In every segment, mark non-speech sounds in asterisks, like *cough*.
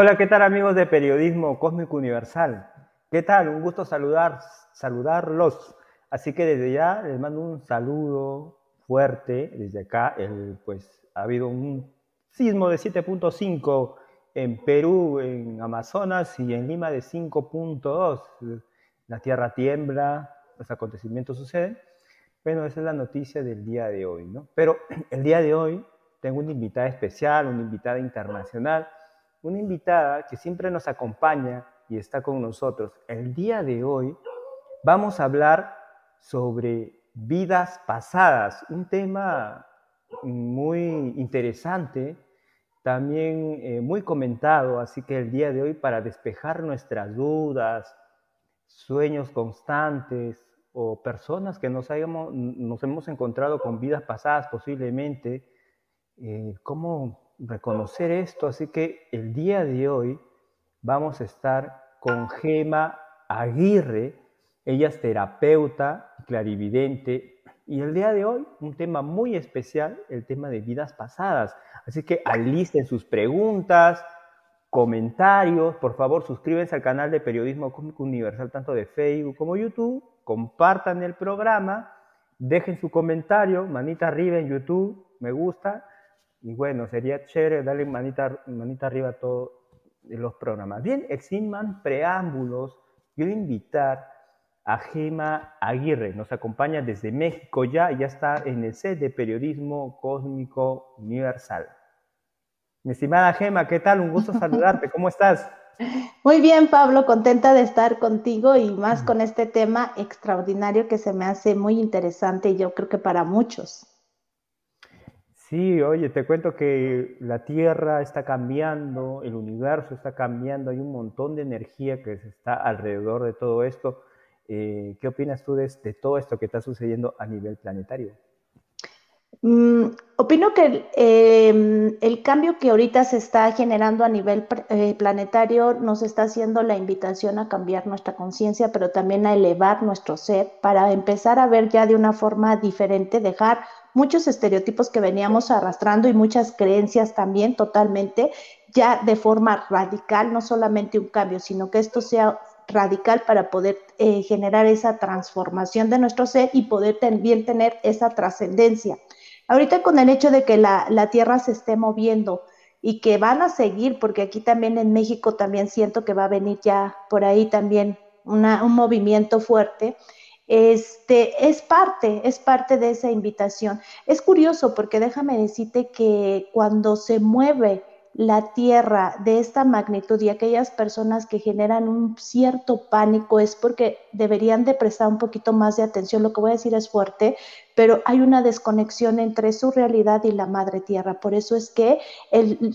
Hola, ¿qué tal amigos de Periodismo Cósmico Universal? ¿Qué tal? Un gusto saludar, saludarlos. Así que desde ya les mando un saludo fuerte desde acá. Pues ha habido un sismo de 7.5 en Perú, en Amazonas y en Lima de 5.2. La tierra tiembla, los acontecimientos suceden. Bueno, esa es la noticia del día de hoy, ¿no? Pero *clears throat* el día de hoy tengo una invitada especial, una invitada internacional, una invitada que siempre nos acompaña y está con nosotros. El día de hoy vamos a hablar sobre vidas pasadas, un tema muy interesante, también eh, muy comentado, así que el día de hoy para despejar nuestras dudas, sueños constantes o personas que nos, hayamos, nos hemos encontrado con vidas pasadas posiblemente, eh, ¿cómo reconocer esto? Así que el día de hoy vamos a estar con Gema Aguirre, ella es terapeuta, clarividente, y el día de hoy, un tema muy especial, el tema de vidas pasadas. Así que alisten sus preguntas, comentarios. Por favor, suscríbanse al canal de Periodismo Cómico Universal, tanto de Facebook como YouTube. Compartan el programa. Dejen su comentario, manita arriba en YouTube, me gusta. Y bueno, sería chévere darle manita, manita arriba a todos los programas. Bien, sin más preámbulos, quiero invitar a Gema Aguirre. Nos acompaña desde México ya, ya está en el set de Periodismo Cósmico Universal. Mi estimada Gema, ¿qué tal? Un gusto saludarte. ¿Cómo estás? Muy bien, Pablo, contenta de estar contigo y más con este tema extraordinario que se me hace muy interesante y yo creo que para muchos. Sí, oye, te cuento que la Tierra está cambiando, el universo está cambiando, hay un montón de energía que está alrededor de todo esto. Eh, ¿Qué opinas tú de, todo esto que está sucediendo a nivel planetario? Mm, opino que em, el cambio que ahorita se está generando a nivel eh, planetario nos está haciendo la invitación a cambiar nuestra conciencia, pero también a elevar nuestro ser para empezar a ver ya de una forma diferente, dejar muchos estereotipos que veníamos arrastrando y muchas creencias también totalmente, ya de forma radical, no solamente un cambio, sino que esto sea radical para poder eh, generar esa transformación de nuestro ser y poder también tener esa trascendencia. Ahorita con el hecho de que la, Tierra se esté moviendo y que van a seguir, porque aquí también en México también siento que va a venir ya por ahí también un movimiento fuerte, este, es parte, es parte de esa invitación. Es curioso porque déjame decirte que cuando se mueve la tierra de esta magnitud y aquellas personas que generan un cierto pánico es porque deberían de prestar un poquito más de atención. Lo que voy a decir es fuerte, pero hay una desconexión entre su realidad y la madre tierra. Por eso es que el,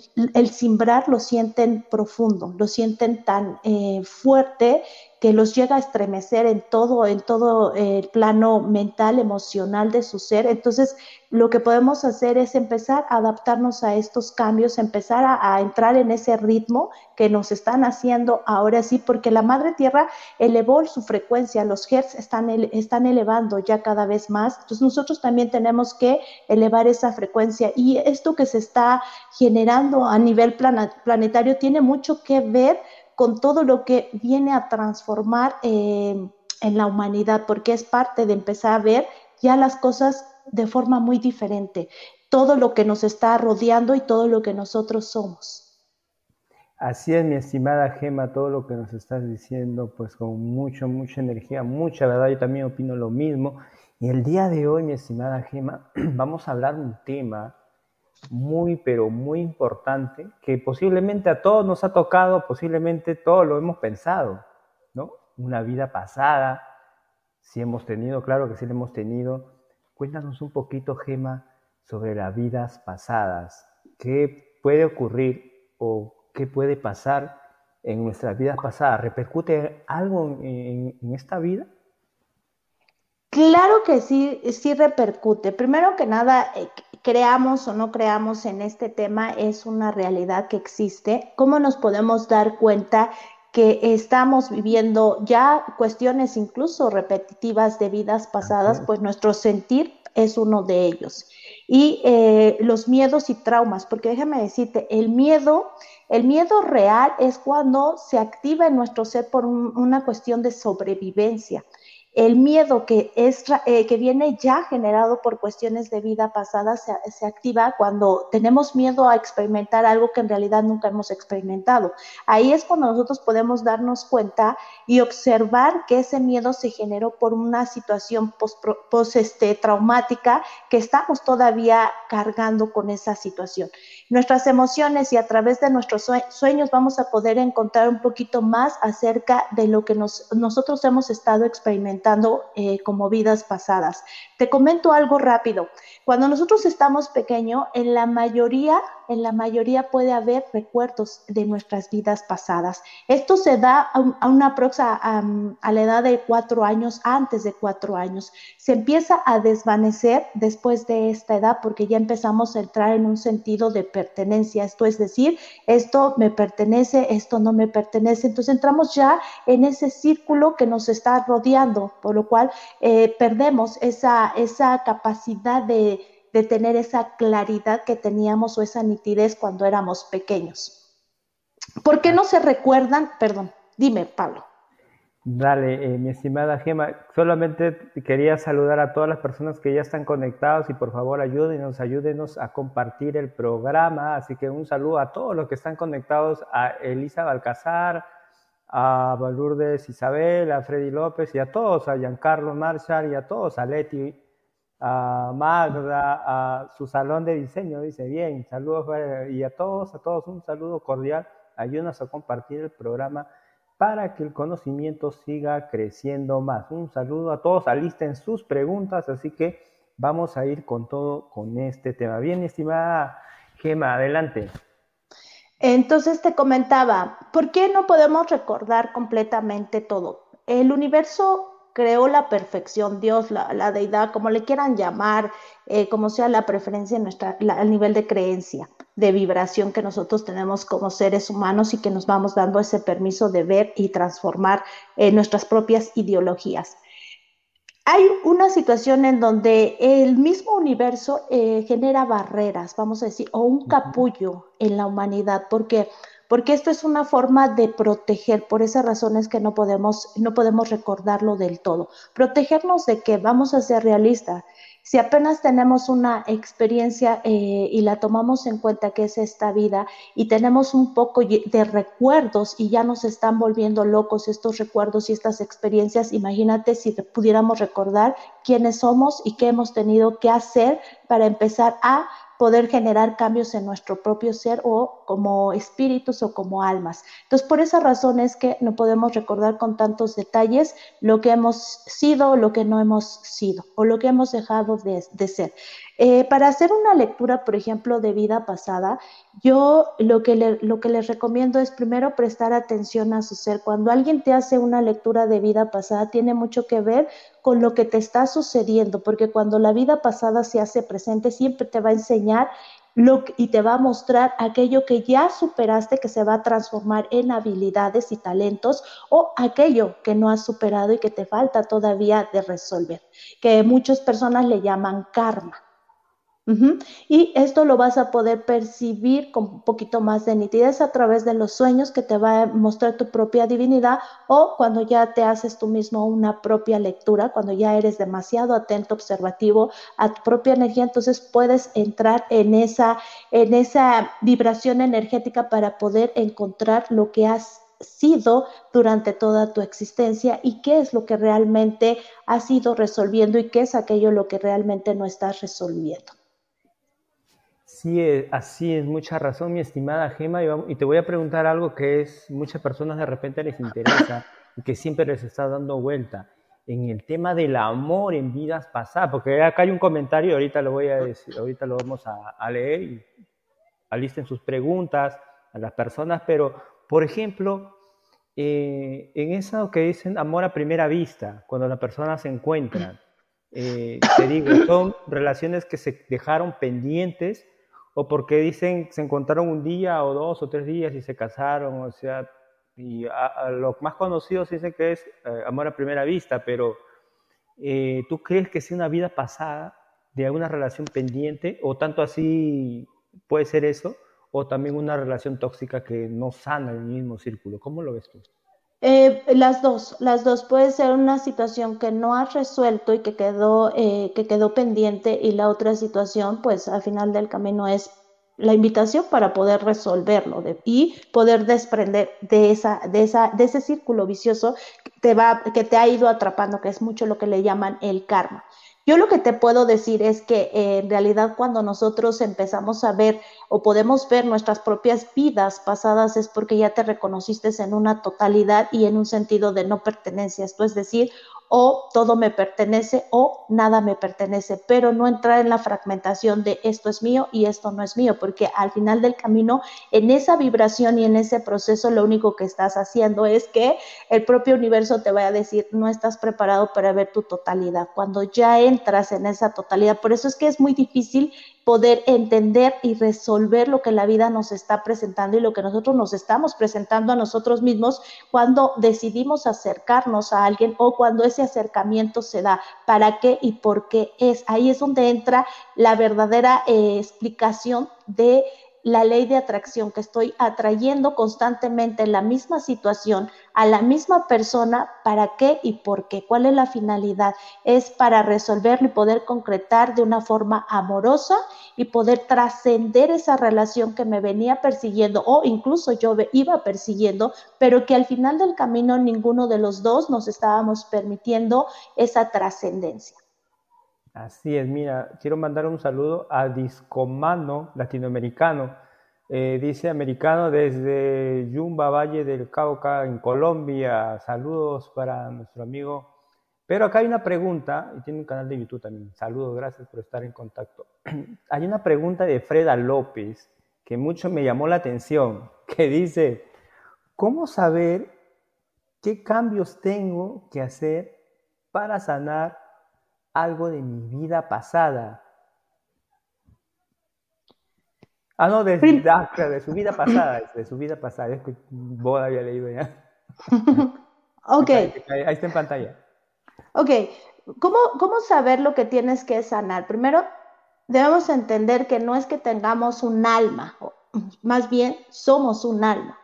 simbrar lo sienten profundo, lo sienten tan eh, fuerte que los llega a estremecer en todo, en todo el plano mental, emocional de su ser. Entonces, lo que podemos hacer es empezar a adaptarnos a estos cambios, empezar a, entrar en ese ritmo que nos están haciendo ahora sí, porque la Madre Tierra elevó su frecuencia, los hertz están, están elevando ya cada vez más. Entonces, nosotros también tenemos que elevar esa frecuencia y esto que se está generando a nivel planetario tiene mucho que ver con todo lo que viene a transformar eh, en la humanidad, porque es parte de empezar a ver ya las cosas de forma muy diferente, todo lo que nos está rodeando y todo lo que nosotros somos. Así es, mi estimada Gema, todo lo que nos estás diciendo, pues con mucho, mucha energía, mucha verdad, yo también opino lo mismo. Y el día de hoy, mi estimada Gema, *clears throat* vamos a hablar un tema muy, pero muy importante, que posiblemente a todos nos ha tocado, posiblemente todos lo hemos pensado, ¿no? Una vida pasada, si hemos tenido, claro que sí lo hemos tenido. Cuéntanos un poquito, Gema, sobre las vidas pasadas. ¿Qué puede ocurrir o qué puede pasar en nuestras vidas pasadas? ¿Repercute algo en, en esta vida? Claro que sí, sí repercute. Primero que nada, eh, creamos o no creamos en este tema, es una realidad que existe. ¿Cómo nos podemos dar cuenta que estamos viviendo ya cuestiones incluso repetitivas de vidas pasadas? Pues nuestro sentir es uno de ellos. Y eh, los miedos y traumas, porque déjame decirte, el miedo El miedo real es cuando se activa en nuestro ser por una cuestión de sobrevivencia el miedo que, es, eh, que viene ya generado por cuestiones de vida pasada se, se, activa cuando tenemos miedo a experimentar algo que en realidad nunca hemos experimentado. Ahí es cuando nosotros podemos darnos cuenta y observar que ese miedo se generó por una situación post, post este, traumática que estamos todavía cargando con esa situación. Nuestras emociones y a través de nuestros sueños vamos a poder encontrar un poquito más acerca de lo que nos, nosotros hemos estado experimentando eh, como vidas pasadas. Te comento algo rápido. Cuando nosotros estamos pequeños, en la mayoría, en la mayoría puede haber recuerdos de nuestras vidas pasadas. Esto se da a, una próxima a, la edad de cuatro años, antes de cuatro años. Se empieza a desvanecer después de esta edad porque ya empezamos a entrar en un sentido de pertenencia. Esto es decir, esto me pertenece, esto no me pertenece. Entonces entramos ya en ese círculo que nos está rodeando, por lo cual eh, perdemos esa, esa capacidad de de tener esa claridad que teníamos o esa nitidez cuando éramos pequeños. ¿Por qué no se recuerdan? Perdón, dime, Pablo. Dale, eh, mi estimada Gema, solamente quería saludar a todas las personas que ya están conectados y por favor ayúdenos, ayúdenos a compartir el programa. Así que un saludo a todos los que están conectados, a Elisa Balcazar, a Valurdes Isabel, a Freddy López y a todos, a Giancarlo Marshall y a todos, a Leti a Magda, a su salón de diseño, dice, bien, saludos y a todos, a todos un saludo cordial, ayúdanos a compartir el programa para que el conocimiento siga creciendo más. Un saludo a todos, alisten sus preguntas, así que vamos a ir con todo con este tema. Bien, estimada Gema, adelante. Entonces te comentaba, ¿por qué no podemos recordar completamente todo? El universo creó la perfección, Dios, la, deidad, como le quieran llamar, eh, como sea la preferencia, nuestra, el nivel de creencia, de vibración que nosotros tenemos como seres humanos y que nos vamos dando ese permiso de ver y transformar eh, nuestras propias ideologías. Hay una situación en donde el mismo universo eh, genera barreras, vamos a decir, o un capullo en la humanidad, porque porque esto es una forma de proteger, por esas razones que no podemos, no podemos recordarlo del todo. Protegernos de que vamos a ser realistas. Si apenas tenemos una experiencia eh, y la tomamos en cuenta que es esta vida y tenemos un poco de recuerdos y ya nos están volviendo locos estos recuerdos y estas experiencias, imagínate si pudiéramos recordar quiénes somos y qué hemos tenido que hacer para empezar a poder generar cambios en nuestro propio ser o como espíritus o como almas. Entonces, por esa razón es que no podemos recordar con tantos detalles lo que hemos sido, lo que no hemos sido o lo que hemos dejado de, de ser. Eh, para hacer una lectura, por ejemplo, de vida pasada, yo lo que, lo que les recomiendo es primero prestar atención a su ser. Cuando alguien te hace una lectura de vida pasada, tiene mucho que ver con lo que te está sucediendo, porque cuando la vida pasada se hace presente, siempre te va a enseñar y te va a mostrar aquello que ya superaste, que se va a transformar en habilidades y talentos, o aquello que no has superado y que te falta todavía de resolver, que muchas personas le llaman karma. Y esto lo vas a poder percibir con un poquito más de nitidez a través de los sueños que te va a mostrar tu propia divinidad o cuando ya te haces tú mismo una propia lectura, cuando ya eres demasiado atento, observativo a tu propia energía, entonces puedes entrar en esa, en esa vibración energética para poder encontrar lo que has sido durante toda tu existencia y qué es lo que realmente has ido resolviendo y qué es aquello lo que realmente no estás resolviendo. Sí, así es, mucha razón, mi estimada Gema. Y te voy a preguntar algo que es muchas personas de repente les interesa y que siempre les está dando vuelta en el tema del amor en vidas pasadas, porque acá hay un comentario, ahorita lo voy a decir, ahorita lo vamos a, leer y alisten sus preguntas a las personas, pero por ejemplo, eh, en eso que dicen amor a primera vista, cuando las personas se encuentran, eh, te digo, son relaciones que se dejaron pendientes o porque dicen se encontraron un día o dos o tres días y se casaron, o sea, y a, los más conocidos dicen que es eh, amor a primera vista, pero eh, ¿tú crees que sea una vida pasada de alguna relación pendiente o tanto así puede ser eso? o también una relación tóxica que no sana el mismo círculo. ¿Cómo lo ves tú? Eh, las dos, las dos. Puede ser una situación que no has resuelto y que quedó, eh, que quedó pendiente y la otra situación, pues al final del camino es la invitación para poder resolverlo y poder desprender de, esa, de, esa, de ese círculo vicioso que te, va, que te ha ido atrapando, que es mucho lo que le llaman el karma. Yo lo que te puedo decir es que eh, en realidad cuando nosotros empezamos a ver o podemos ver nuestras propias vidas pasadas es porque ya te reconociste en una totalidad y en un sentido de no pertenencia. Esto es decir, o todo me pertenece o nada me pertenece, pero no entrar en la fragmentación de esto es mío y esto no es mío, porque al final del camino, en esa vibración y en ese proceso, lo único que estás haciendo es que el propio universo te vaya a decir, no estás preparado para ver tu totalidad. Cuando ya entras en esa totalidad, por eso es que es muy difícil poder entender y resolver lo que la vida nos está presentando y lo que nosotros nos estamos presentando a nosotros mismos cuando decidimos acercarnos a alguien o cuando ese acercamiento se da, para qué y por qué es. Ahí es donde entra la verdadera eh, explicación de la ley de atracción, que estoy atrayendo constantemente la misma situación a la misma persona, ¿para qué y por qué? ¿Cuál es la finalidad? Es para resolverlo y poder concretar de una forma amorosa y poder trascender esa relación que me venía persiguiendo o incluso yo iba persiguiendo, pero que al final del camino ninguno de los dos nos estábamos permitiendo esa trascendencia. Así es, mira, quiero mandar un saludo a Discomano latinoamericano. Eh, dice americano desde Yumba, Valle del Cauca, en Colombia. Saludos para nuestro amigo. Pero acá hay una pregunta, y tiene un canal de YouTube también. Saludos, gracias por estar en contacto. *clears throat* hay una pregunta de Freda López que mucho me llamó la atención, *laughs* que dice, ¿cómo saber qué cambios tengo que hacer para sanar algo de mi vida pasada. Ah, no, de, de, su vida pasada, de su vida pasada. Es que vos había leído ya. *laughs* ok. Ahí, está en pantalla. Ok. ¿Cómo, ¿Cómo saber lo que tienes que sanar? Primero, debemos entender que no es que tengamos un alma, más bien somos un alma.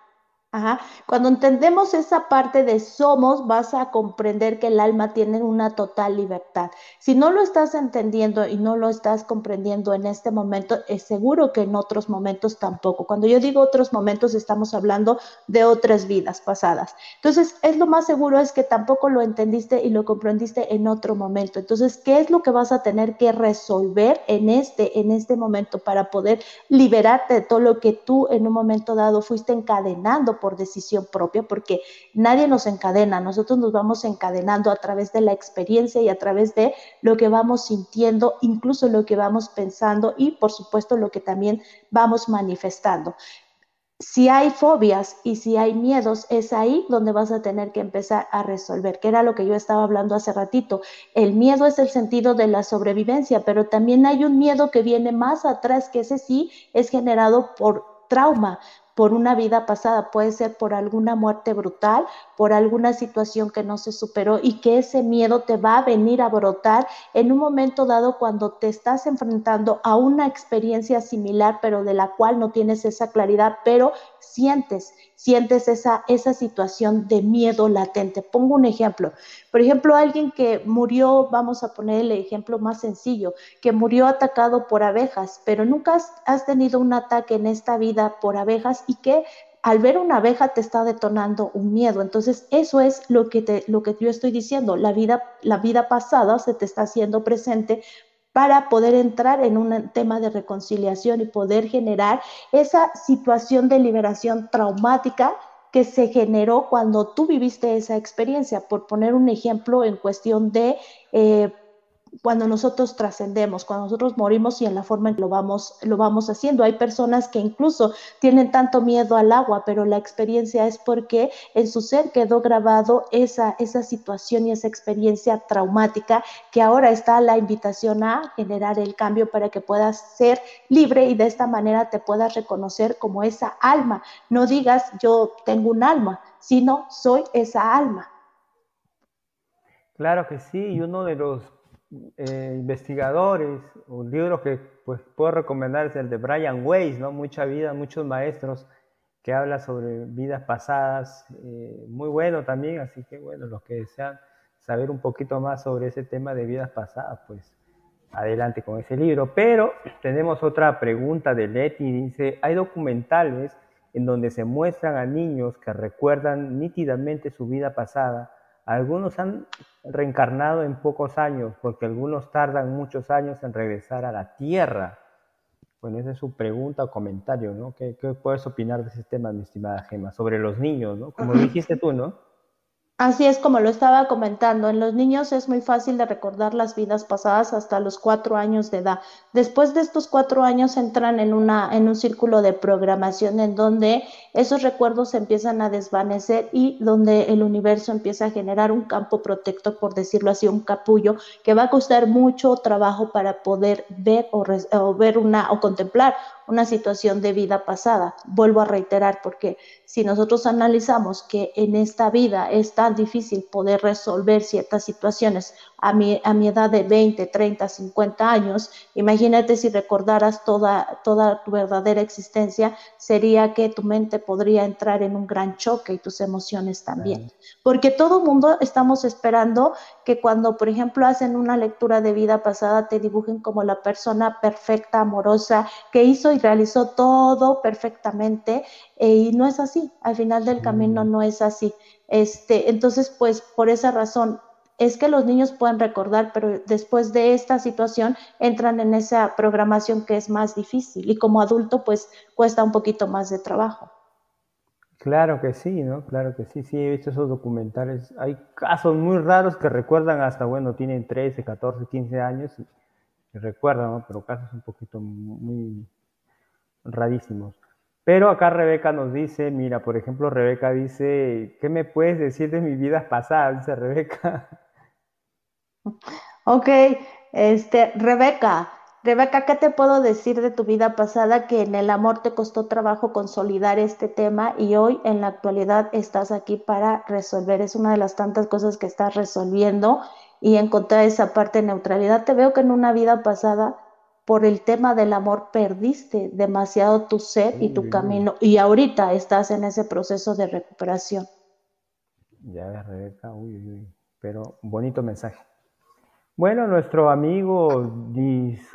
Cuando entendemos esa parte de somos, vas a comprender que el alma tiene una total libertad. Si no lo estás entendiendo y no lo estás comprendiendo en este momento, es seguro que en otros momentos tampoco. Cuando yo digo otros momentos, estamos hablando de otras vidas pasadas. Entonces, es lo más seguro es que tampoco lo entendiste y lo comprendiste en otro momento. Entonces, ¿qué es lo que vas a tener que resolver en este, en este momento para poder liberarte de todo lo que tú en un momento dado fuiste encadenando? Por decisión propia, porque nadie nos encadena, nosotros nos vamos encadenando a través de la experiencia y a través de lo que vamos sintiendo, incluso lo que vamos pensando y por supuesto lo que también vamos manifestando. Si hay fobias y si hay miedos, es ahí donde vas a tener que empezar a resolver, que era lo que yo estaba hablando hace ratito. El miedo es el sentido de la sobrevivencia, pero también hay un miedo que viene más atrás, que ese sí es generado por trauma, por una vida pasada, puede ser por alguna muerte brutal, por alguna situación que no se superó y que ese miedo te va a venir a brotar en un momento dado cuando te estás enfrentando a una experiencia similar, pero de la cual no tienes esa claridad, pero sientes, sientes esa, esa situación de miedo latente. Pongo un ejemplo. Por ejemplo, alguien que murió, vamos a poner el ejemplo más sencillo, que murió atacado por abejas, pero nunca has, tenido un ataque en esta vida por abejas y que al ver una abeja te está detonando un miedo. Entonces, eso es lo que, te, lo que yo estoy diciendo. La vida, la vida pasada se te está haciendo presente para poder entrar en un tema de reconciliación y poder generar esa situación de liberación traumática que se generó cuando tú viviste esa experiencia. Por poner un ejemplo en cuestión de eh, cuando nosotros trascendemos, cuando nosotros morimos y en la forma en que lo vamos, lo vamos haciendo. Hay personas que incluso tienen tanto miedo al agua, pero la experiencia es porque en su ser quedó grabado esa, esa situación y esa experiencia traumática que ahora está la invitación a generar el cambio para que puedas ser libre y de esta manera te puedas reconocer como esa alma. No digas yo tengo un alma, sino soy esa alma. Claro que sí, y uno de los eh, investigadores, un libro que pues, puedo recomendar es el de Brian Weiss, ¿no? Mucha vida, muchos maestros que habla sobre vidas pasadas, eh, muy bueno también, así que bueno, los que desean saber un poquito más sobre ese tema de vidas pasadas, pues adelante con ese libro. Pero tenemos otra pregunta de Leti, dice, hay documentales en donde se muestran a niños que recuerdan nítidamente su vida pasada. Algunos han reencarnado en pocos años, porque algunos tardan muchos años en regresar a la Tierra. Bueno, esa es su pregunta o comentario, ¿no? ¿Qué, qué puedes opinar de ese tema, mi estimada Gema? Sobre los niños, ¿no? Como dijiste tú, ¿no? Así es como lo estaba comentando, en los niños es muy fácil de recordar las vidas pasadas hasta los cuatro años de edad. Después de estos cuatro años entran en, una, en un círculo de programación en donde esos recuerdos se empiezan a desvanecer y donde el universo empieza a generar un campo protector, por decirlo así, un capullo, que va a costar mucho trabajo para poder ver o, o ver una o contemplar una situación de vida pasada. Vuelvo a reiterar, porque si nosotros analizamos que en esta vida es tan difícil poder resolver ciertas situaciones a mi, a mi edad de 20, 30, 50 años, imagínate si recordaras toda, toda tu verdadera existencia, sería que tu mente podría entrar en un gran choque y tus emociones también. Porque todo mundo estamos esperando que cuando, por ejemplo, hacen una lectura de vida pasada, te dibujen como la persona perfecta, amorosa, que hizo y realizó todo perfectamente, eh, y no es así, al final del camino no es así. Este, entonces, pues por esa razón, es que los niños pueden recordar, pero después de esta situación entran en esa programación que es más difícil y como adulto pues cuesta un poquito más de trabajo. Claro que sí, ¿no? Claro que sí, sí, he visto esos documentales. Hay casos muy raros que recuerdan hasta, bueno, tienen 13, 14, 15 años y, recuerdan, ¿no? Pero casos un poquito muy rarísimos. Pero acá Rebeca nos dice, mira, por ejemplo, Rebeca dice, ¿qué me puedes decir de mi vida pasada? Dice Rebeca. *laughs* Ok, este, Rebeca, Rebeca, ¿qué te puedo decir de tu vida pasada que en el amor te costó trabajo consolidar este tema y hoy en la actualidad estás aquí para resolver? Es una de las tantas cosas que estás resolviendo y encontrar esa parte de neutralidad. Te veo que en una vida pasada, por el tema del amor, perdiste demasiado tu ser y tu camino y ahorita estás en ese proceso de recuperación. Ya, Rebeca, uy, uy, pero bonito mensaje. Bueno, nuestro amigo Discomano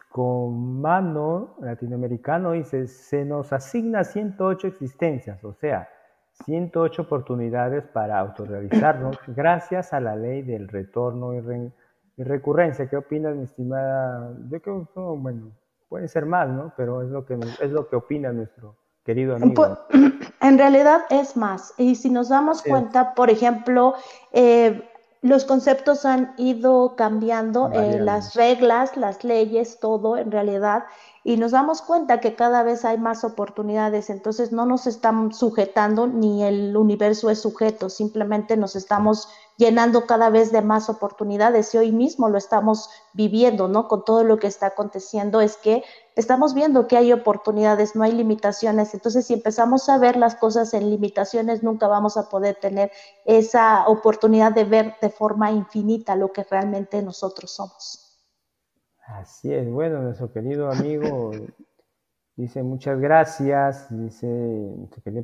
latinoamericano dice, se nos asigna 108 existencias, o sea, 108 oportunidades para autorrealizarnos *clears throat* gracias a la ley del retorno y, recurrencia. ¿Qué opinas, mi estimada? Yo creo que, bueno, puede ser más, ¿no? Pero es lo que, es lo que opina nuestro querido amigo. Pues, *clears throat* en realidad es más. Y si nos damos cuenta, por ejemplo, eh, los conceptos han ido cambiando, eh, las reglas, las leyes, todo en realidad, y nos damos cuenta que cada vez hay más oportunidades, entonces no nos estamos sujetando ni el universo es sujeto, simplemente nos estamos llenando cada vez de más oportunidades y hoy mismo lo estamos viviendo, ¿no? Con todo lo que está aconteciendo es que estamos viendo que hay oportunidades, no hay limitaciones. Entonces, si empezamos a ver las cosas en limitaciones, nunca vamos a poder tener esa oportunidad de ver de forma infinita lo que realmente nosotros somos. Así es, bueno, nuestro querido amigo dice muchas gracias, dice,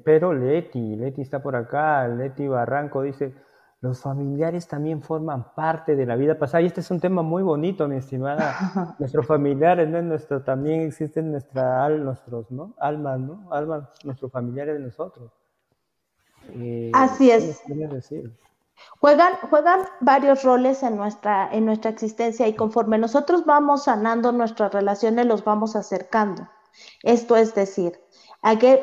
pero Leti, Leti está por acá, Leti Barranco dice, los familiares también forman parte de la vida pasada. Y este es un tema muy bonito, mi estimada. *laughs* Nuestros familiares, ¿no? Nuestro, también existen nuestra, nuestros, ¿no? Almas, ¿no? Almas, nuestros familiares de nosotros. Eh, Así es. Juegan, juegan varios roles en nuestra, en nuestra existencia y conforme nosotros vamos sanando nuestras relaciones, los vamos acercando. Esto es decir,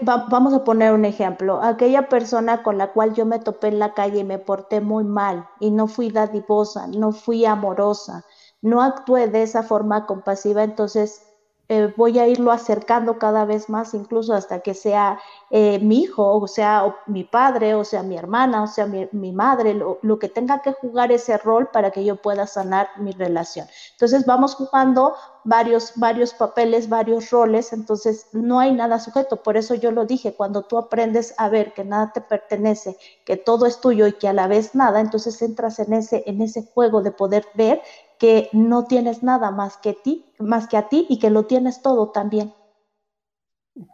vamos a poner un ejemplo, aquella persona con la cual yo me topé en la calle y me porté muy mal y no fui dadivosa, no fui amorosa, no actué de esa forma compasiva, entonces eh, voy a irlo acercando cada vez más, incluso hasta que sea eh, mi hijo, o sea mi padre, o sea mi hermana, o sea mi, madre, lo, lo, que tenga que jugar ese rol para que yo pueda sanar mi relación. Entonces vamos jugando varios, varios papeles, varios roles, entonces no hay nada sujeto. Por eso yo lo dije, cuando tú aprendes a ver que nada te pertenece, que todo es tuyo y que a la vez nada, entonces entras en ese, en ese juego de poder ver que no tienes nada más que ti, más que a ti y que lo tienes todo también.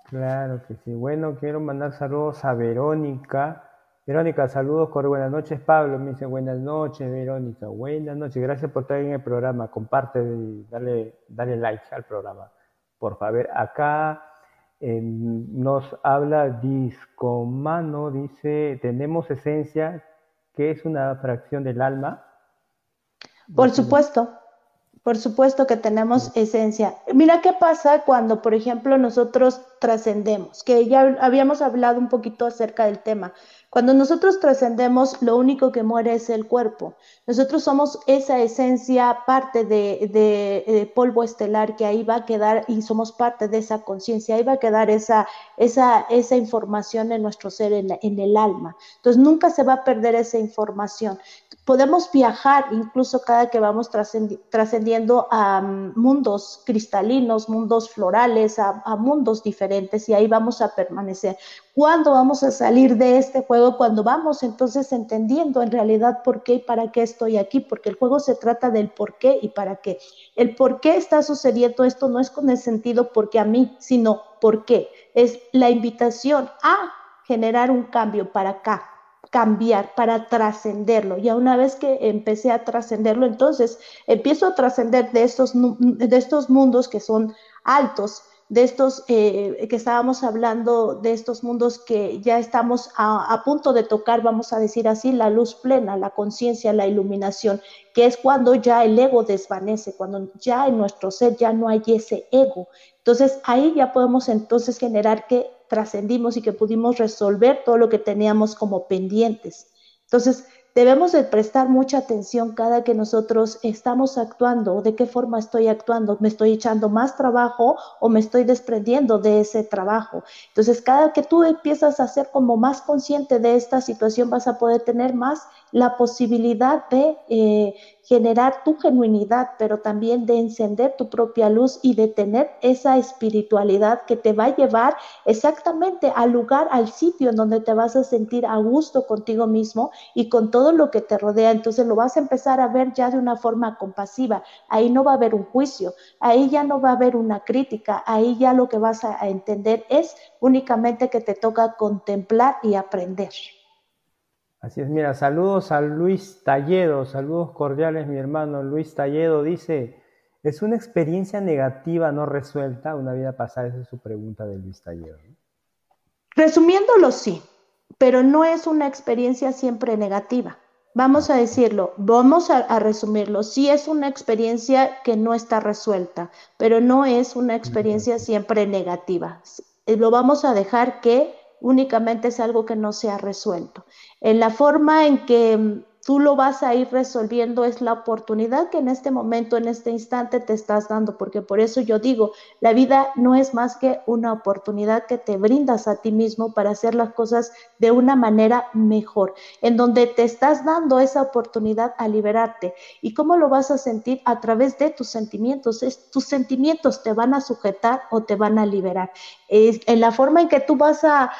Claro que sí. Bueno, quiero mandar saludos a Verónica. Verónica, saludos, corre buenas noches. Pablo me dice buenas noches, Verónica. Buenas noches. Gracias por estar en el programa. Comparte y dale, dale like al programa. Por favor, acá nos habla Discomano, dice, tenemos esencia, que es una fracción del alma. Por supuesto, por supuesto que tenemos esencia. Mira qué pasa cuando, por ejemplo, nosotros trascendemos, que ya habíamos hablado un poquito acerca del tema. Cuando nosotros trascendemos, lo único que muere es el cuerpo. Nosotros somos esa esencia, parte de, polvo estelar que ahí va a quedar y somos parte de esa conciencia, ahí va a quedar esa, esa, esa información en nuestro ser, en, en el alma. Entonces nunca se va a perder esa información podemos viajar incluso cada que vamos trascendiendo a mm, mundos cristalinos, mundos florales, a, mundos diferentes y ahí vamos a permanecer. ¿Cuándo vamos a salir de este juego? Cuando vamos entonces entendiendo en realidad por qué y para qué estoy aquí, porque el juego se trata del por qué y para qué. El por qué está sucediendo esto no es con el sentido porque a mí, sino por qué. Es la invitación a generar un cambio para acá, cambiar, para trascenderlo. Ya una vez que empecé a trascenderlo, entonces empiezo a trascender de estos, de estos mundos que son altos, de estos eh, que estábamos hablando, de estos mundos que ya estamos a, a, punto de tocar, vamos a decir así, la luz plena, la conciencia, la iluminación, que es cuando ya el ego desvanece, cuando ya en nuestro ser ya no hay ese ego. Entonces ahí ya podemos entonces generar que trascendimos y que pudimos resolver todo lo que teníamos como pendientes. Entonces, debemos de prestar mucha atención cada que nosotros estamos actuando, de qué forma estoy actuando, me estoy echando más trabajo o me estoy desprendiendo de ese trabajo. Entonces, cada que tú empiezas a ser como más consciente de esta situación, vas a poder tener más la posibilidad de eh, generar tu genuinidad, pero también de encender tu propia luz y de tener esa espiritualidad que te va a llevar exactamente al lugar, al sitio en donde te vas a sentir a gusto contigo mismo y con todo lo que te rodea. Entonces lo vas a empezar a ver ya de una forma compasiva. Ahí no va a haber un juicio, ahí ya no va a haber una crítica, ahí ya lo que vas a entender es únicamente que te toca contemplar y aprender. Así es, mira, saludos a Luis Talledo, saludos cordiales, mi hermano Luis Talledo dice, ¿es una experiencia negativa no resuelta una vida pasada? Esa es su pregunta de Luis Talledo. Resumiéndolo, sí, pero no es una experiencia siempre negativa. Vamos a decirlo, vamos a, a, resumirlo. Sí es una experiencia que no está resuelta, pero no es una experiencia siempre negativa. Lo vamos a dejar que únicamente es algo que no se ha resuelto. En la forma en que tú lo vas a ir resolviendo es la oportunidad que en este momento, en este instante te estás dando, porque por eso yo digo, la vida no es más que una oportunidad que te brindas a ti mismo para hacer las cosas de una manera mejor, en donde te estás dando esa oportunidad a liberarte. ¿Y cómo lo vas a sentir? A través de tus sentimientos. tus sentimientos te van a sujetar o te van a liberar. en la forma en que tú vas a,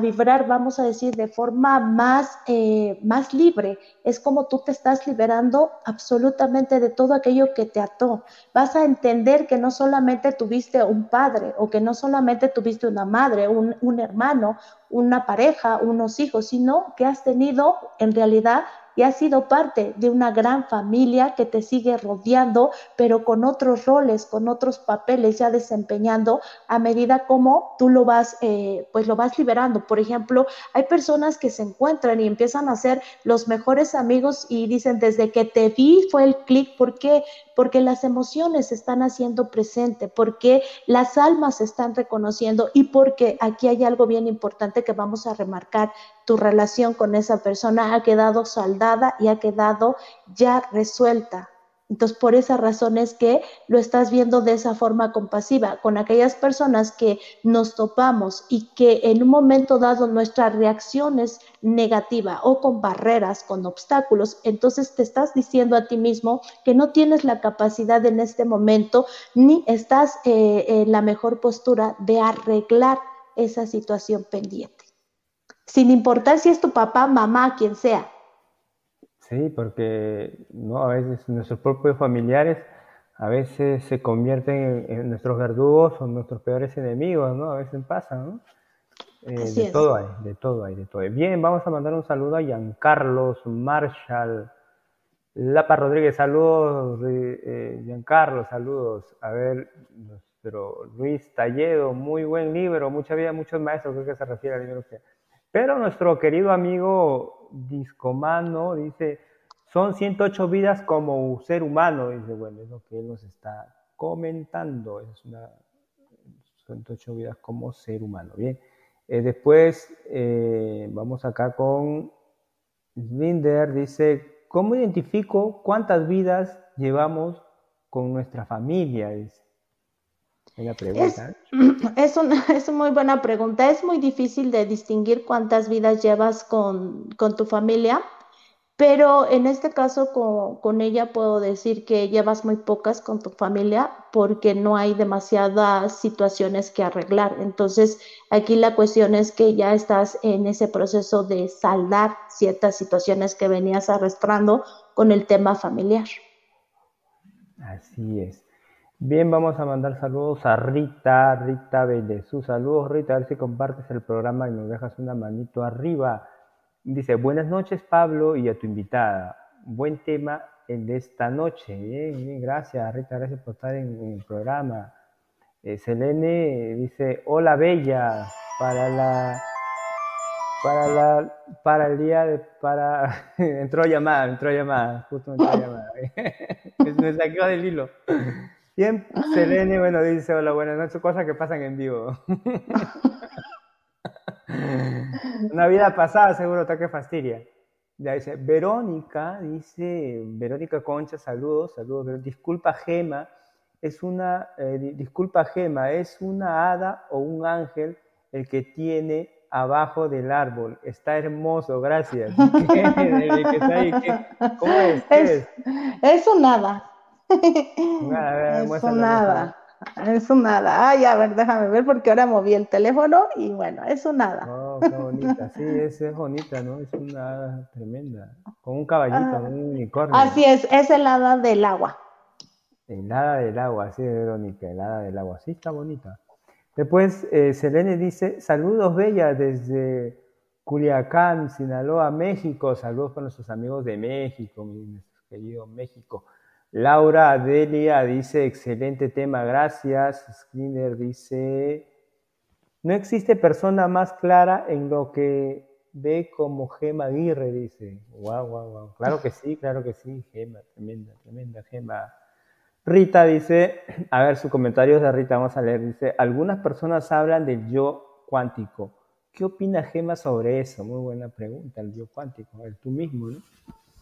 vibrar, vamos a decir, de forma más, eh, más libre, es como tú te estás liberando absolutamente de todo aquello que te ató. Vas a entender que no solamente tuviste un padre o que no solamente tuviste una madre, un, un hermano, una pareja, unos hijos, sino que has tenido en realidad y has sido parte de una gran familia que te sigue rodeando, pero con otros roles, con otros papeles ya desempeñando a medida como tú lo vas, eh, pues lo vas liberando. Por ejemplo, hay personas que se encuentran y empiezan a ser los mejores amigos y dicen, desde que te vi fue el clic, ¿por qué? Porque las emociones están haciendo presente, porque las almas se están reconociendo y porque aquí hay algo bien importante que vamos a remarcar tu relación con esa persona ha quedado saldada y ha quedado ya resuelta. Entonces, por esa razón es que lo estás viendo de esa forma compasiva, con aquellas personas que nos topamos y que en un momento dado nuestra reacción es negativa o con barreras, con obstáculos, entonces te estás diciendo a ti mismo que no tienes la capacidad en este momento ni estás eh, en la mejor postura de arreglar esa situación pendiente sin importar si es tu papá, mamá, quien sea. Sí, porque ¿no? a veces nuestros propios familiares a veces se convierten en, nuestros verdugos o nuestros peores enemigos, ¿no? A veces pasa, ¿no? Eh, de todo hay, de todo hay, de todo hay. Bien, vamos a mandar un saludo a Giancarlos Marshall Lapa Rodríguez, saludos, eh, Giancarlo, saludos. A ver, nuestro Luis Talledo, muy buen libro, mucha vida, muchos maestros, creo que se refiere al libro usted. Pero nuestro querido amigo Discomano dice, son 108 vidas como ser humano, dice, bueno, es lo que él nos está comentando, es una 108 vidas como ser humano. Bien, eh, después eh, vamos acá con Linder, dice, ¿cómo identifico cuántas vidas llevamos con nuestra familia? Dice. Pregunta. *clears throat* Es, una, *laughs* es muy buena pregunta. Es muy difícil de distinguir cuántas vidas llevas con, con tu familia pero en este caso con, ella puedo decir que llevas muy pocas con tu familia porque no hay demasiadas situaciones que arreglar. Entonces, aquí la cuestión es que ya estás en ese proceso de saldar ciertas situaciones que venías arrastrando con el tema familiar. Así es. Bien, vamos a mandar saludos a Rita, Rita sus Saludos, Rita, a ver si compartes el programa y nos dejas una manito arriba. Dice, buenas noches Pablo y a tu invitada. Buen tema el de esta noche. Bien, bien, gracias Rita, gracias por estar en, el programa. Eh, Selene dice, hola Bella, para la para la para el día de para *laughs* entró llamada, entró llamada, justo entró llamada. *laughs* Me saqué del hilo. Bien, Selene, bueno, dice, hola, buenas noches, cosas que pasan en vivo. *laughs* Una vida pasada seguro está que fastidia. Ya dice, Verónica, dice, Verónica Concha, saludos, saludos. Disculpa, Gema, es una, eh, disculpa, Gema, es una hada o un ángel el que tiene abajo del árbol. Está hermoso, gracias. *laughs* *laughs* ¿Cómo es? Es, es un hada. Es un hada. Es un nada. Ay, a ver, déjame ver porque ahora moví el teléfono y bueno, es un nada. Oh, qué bonita. Sí, es, es bonita, ¿no? Es una hada tremenda. Con un caballito, ah, un unicornio. Así es, es el hada del agua. El hada del agua, sí, Verónica, el hada del agua. Sí, está bonita. Después, eh, Selene dice, saludos, Bella, desde Culiacán, Sinaloa, México. Saludos para nuestros amigos de México, mi querido México. Laura Delia dice, excelente tema, gracias. Skinner dice, no existe persona más clara en lo que ve como Gema Aguirre, dice. Wow, wow, wow. Claro que sí, claro que sí, Gema, tremenda, tremenda Gema. Rita dice, a ver, su comentario de Rita, vamos a leer, dice, algunas personas hablan del yo cuántico. ¿Qué opina Gema sobre eso? Muy buena pregunta, el yo cuántico, el tú mismo, ¿no?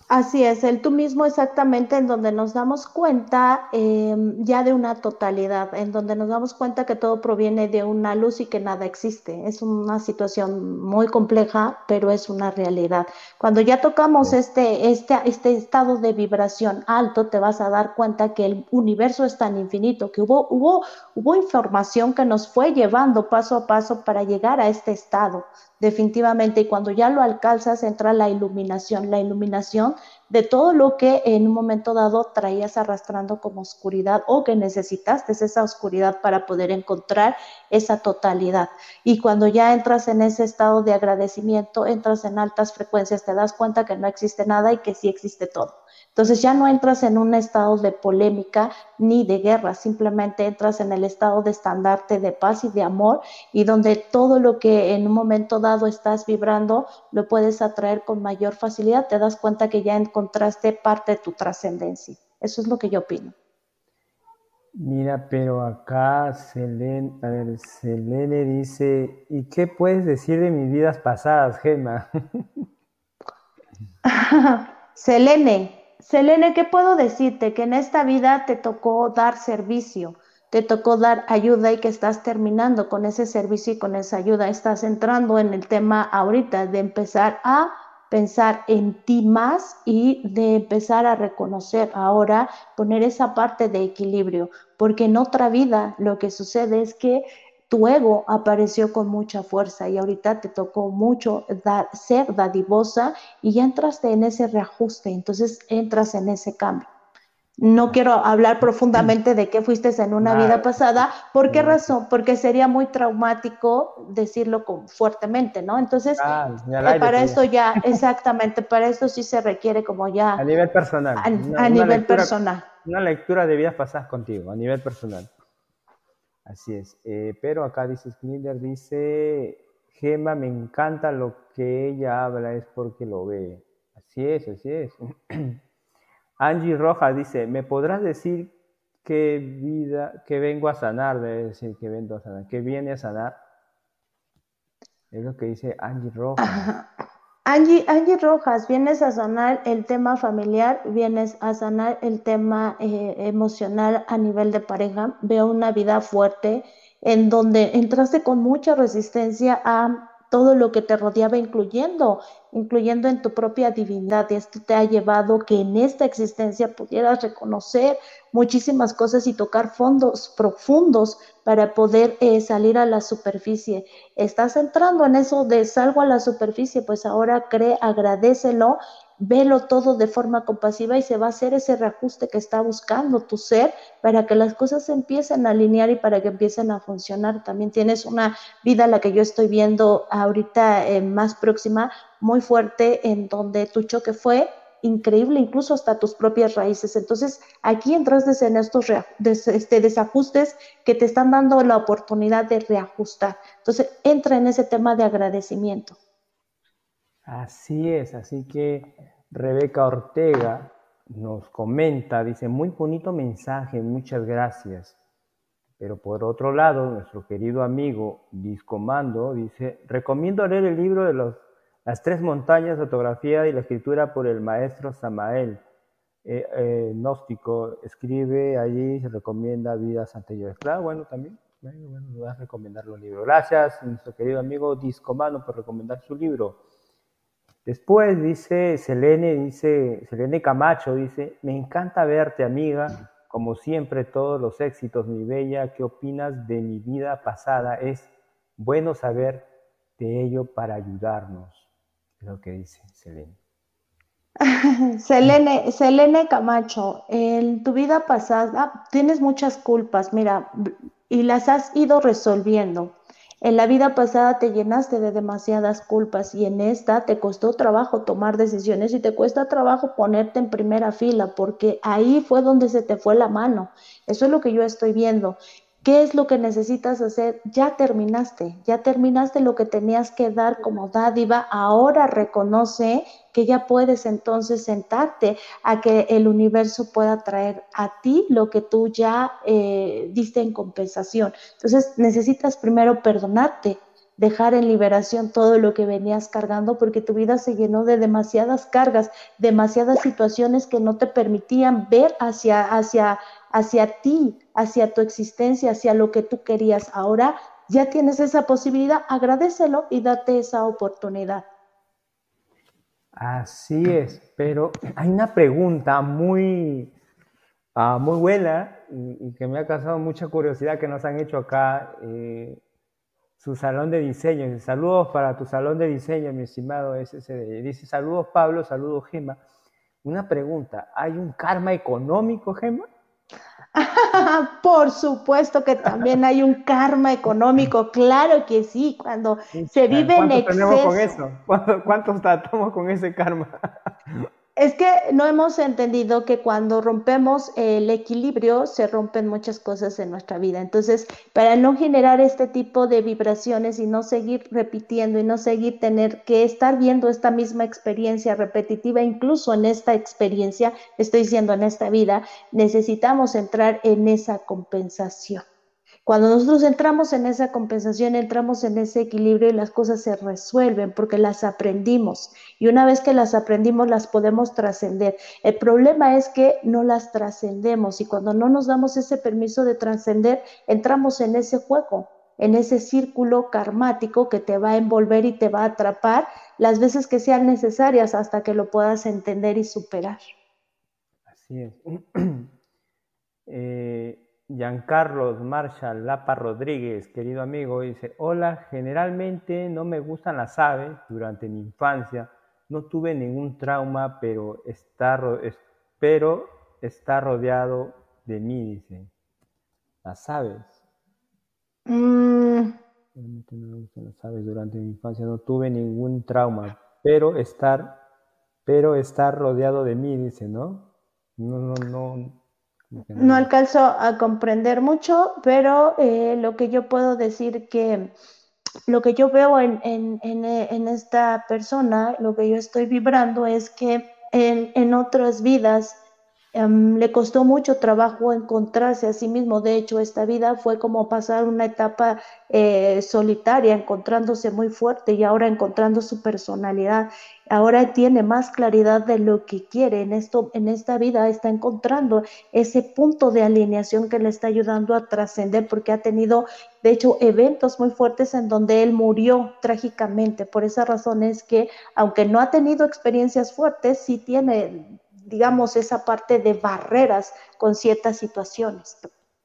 Así es, el tú mismo exactamente en donde nos damos cuenta em, ya de una totalidad, en donde nos damos cuenta que todo proviene de una luz y que nada existe. Es una situación muy compleja, pero es una realidad. Cuando ya tocamos este, este, este estado de vibración alto, te vas a dar cuenta que el universo es tan infinito, que hubo, hubo, hubo información que nos fue llevando paso a paso para llegar a este estado definitivamente. Y cuando ya lo alcanzas, entra la iluminación, la iluminación de todo lo que en un momento dado traías arrastrando como oscuridad o que necesitaste esa oscuridad para poder encontrar esa totalidad. Y cuando ya entras en ese estado de agradecimiento, entras en altas frecuencias, te das cuenta que no existe nada y que sí existe todo. Entonces ya no entras en un estado de polémica ni de guerra, simplemente entras en el estado de estandarte de paz y de amor y donde todo lo que en un momento dado estás vibrando lo puedes atraer con mayor facilidad, te das cuenta que ya encontraste parte de tu trascendencia. Eso es lo que yo opino. Mira, pero acá Selene, a ver, Selene dice, ¿y qué puedes decir de mis vidas pasadas, Gemma? *laughs* *laughs* Selene, Selene, ¿qué puedo decirte? Que en esta vida te tocó dar servicio, te tocó dar ayuda y que estás terminando con ese servicio y con esa ayuda. Estás entrando en el tema ahorita de empezar a pensar en ti más y de empezar a reconocer ahora, poner esa parte de equilibrio, porque en otra vida lo que sucede es que tu ego apareció con mucha fuerza y ahorita te tocó mucho dar, ser dadivosa y ya entraste en ese reajuste, entonces entras en ese cambio. No quiero hablar profundamente de qué fuiste en una vida pasada. ¿Por qué razón? Porque sería muy traumático decirlo con, fuertemente, ¿no? Entonces, eh, para esto ya, exactamente, para esto sí se requiere como ya... A nivel personal. A, nivel personal. Una lectura de vidas pasadas contigo, a nivel personal. Así es. Eh, pero acá dice Splinter, dice, Gema, me encanta lo que ella habla, es porque lo ve. Así es, así es. *clears throat* Angie Rojas dice, ¿me podrás decir qué vida, que vengo a sanar? Debe decir que vengo a sanar, que viene a sanar. Es lo que dice Angie Rojas. *laughs* Angie, Angie Rojas, vienes a sanar el tema familiar, vienes a sanar el tema eh, emocional a nivel de pareja. Veo una vida fuerte en donde entraste con mucha resistencia a todo lo que te rodeaba, incluyendo, incluyendo en tu propia divinidad. Esto te ha llevado que en esta existencia pudieras reconocer muchísimas cosas y tocar fondos profundos para poder eh, salir a la superficie. Estás entrando en eso de salgo a la superficie, pues ahora cree, agradecelo velo todo de forma compasiva y se va a hacer ese reajuste que está buscando tu ser para que las cosas se empiecen a alinear y para que empiecen a funcionar. También tienes una vida, la que yo estoy viendo ahorita eh, más próxima, muy fuerte, en donde tu choque fue increíble, incluso hasta tus propias raíces. Entonces, aquí entras en estos este, desajustes que te están dando la oportunidad de reajustar. Entonces, entra en ese tema de agradecimiento. Así es, así que Rebeca Ortega nos comenta, dice, muy bonito mensaje, muchas gracias. Pero por otro lado, nuestro querido amigo Discomando dice, recomiendo leer el libro de los, las tres montañas, fotografía y la escritura por el maestro Samael. Eh, eh, gnóstico, escribe allí, se recomienda vidas anteriores. Claro, bueno, también, bueno, bueno, voy a recomendar los libros. Gracias, nuestro querido amigo Discomando, por recomendar su libro. Después dice Selene, dice Selene Camacho, dice, me encanta verte amiga, como siempre todos los éxitos, mi bella, ¿qué opinas de mi vida pasada? Es bueno saber de ello para ayudarnos, es lo que dice Selene. *laughs* Selene, Selene Camacho, en tu vida pasada tienes muchas culpas, mira, y las has ido resolviendo. En la vida pasada te llenaste de demasiadas culpas y en esta te costó trabajo tomar decisiones y te cuesta trabajo ponerte en primera fila porque ahí fue donde se te fue la mano. Eso es lo que yo estoy viendo. ¿Qué es lo que necesitas hacer? Ya terminaste, ya terminaste lo que tenías que dar como dádiva. Ahora reconoce que ya puedes entonces sentarte a que el universo pueda traer a ti lo que tú ya eh, diste en compensación. Entonces necesitas primero perdonarte, dejar en liberación todo lo que venías cargando porque tu vida se llenó de demasiadas cargas, demasiadas situaciones que no te permitían ver hacia, hacia, hacia ti, hacia tu existencia, hacia lo que tú querías. Ahora ya tienes esa posibilidad, agradecelo y date esa oportunidad. Así es, pero hay una pregunta muy, ah, muy buena y, que me ha causado mucha curiosidad que nos han hecho acá. Eh, su salón de diseño. Saludos para tu salón de diseño, mi estimado SSD. Dice, saludos Pablo, saludos Gema. Una pregunta, ¿hay un karma económico, Gema? *laughs* Por supuesto que también hay un karma económico, claro que sí, cuando se vive en exceso. tenemos con eso? *laughs* ¿Cuántos tratamos con ese karma? *laughs* Es que no hemos entendido que cuando rompemos el equilibrio se rompen muchas cosas en nuestra vida. Entonces, para no generar este tipo de vibraciones y no seguir repitiendo y no seguir tener que estar viendo esta misma experiencia repetitiva, incluso en esta experiencia, estoy diciendo en esta vida, necesitamos entrar en esa compensación. Cuando nosotros entramos en esa compensación, entramos en ese equilibrio y las cosas se resuelven porque las aprendimos. Y una vez que las aprendimos, las podemos trascender. El problema es que no las trascendemos y cuando no nos damos ese permiso de trascender, entramos en ese juego, en ese círculo karmático que te va a envolver y te va a atrapar las veces que sean necesarias hasta que lo puedas entender y superar. Así es. *clears throat* eh Giancarlos Marshall Lapa Rodríguez, querido amigo, dice, hola, generalmente no me gustan las aves durante mi infancia, no tuve ningún trauma, pero está, pero está rodeado de mí, dice. Las aves. Mm. Realmente no me gustan las aves durante mi infancia, no tuve ningún trauma, pero estar, pero estar rodeado de mí, dice, ¿no? No, no, no no alcanzo a comprender mucho, pero eh, lo que yo puedo decir que lo que yo veo en, en, esta persona, lo que yo estoy vibrando es que en, otras vidas em, le costó mucho trabajo encontrarse a sí mismo. De hecho, esta vida fue como pasar una etapa eh, solitaria, encontrándose muy fuerte y ahora encontrando su personalidad ahora tiene más claridad de lo que quiere en esto, en esta vida está encontrando ese punto de alineación que le está ayudando a trascender porque ha tenido, de hecho, eventos muy fuertes en donde él murió trágicamente. Por esa razón es que, aunque no ha tenido experiencias fuertes, sí tiene, digamos, esa parte de barreras con ciertas situaciones,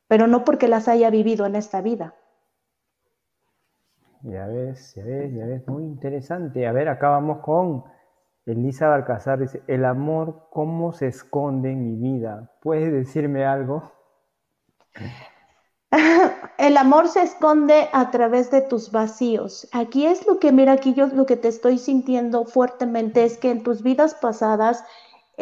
pero no porque las haya vivido en esta vida. Ya ves, ya ves, ya ves, muy interesante. A ver, acá vamos con Elisa Balcazar. Dice, el amor, ¿cómo se esconde en mi vida? ¿Puedes decirme algo? *laughs* El amor se esconde a través de tus vacíos. Aquí es lo que, mira, aquí yo lo que te estoy sintiendo fuertemente es que en tus vidas pasadas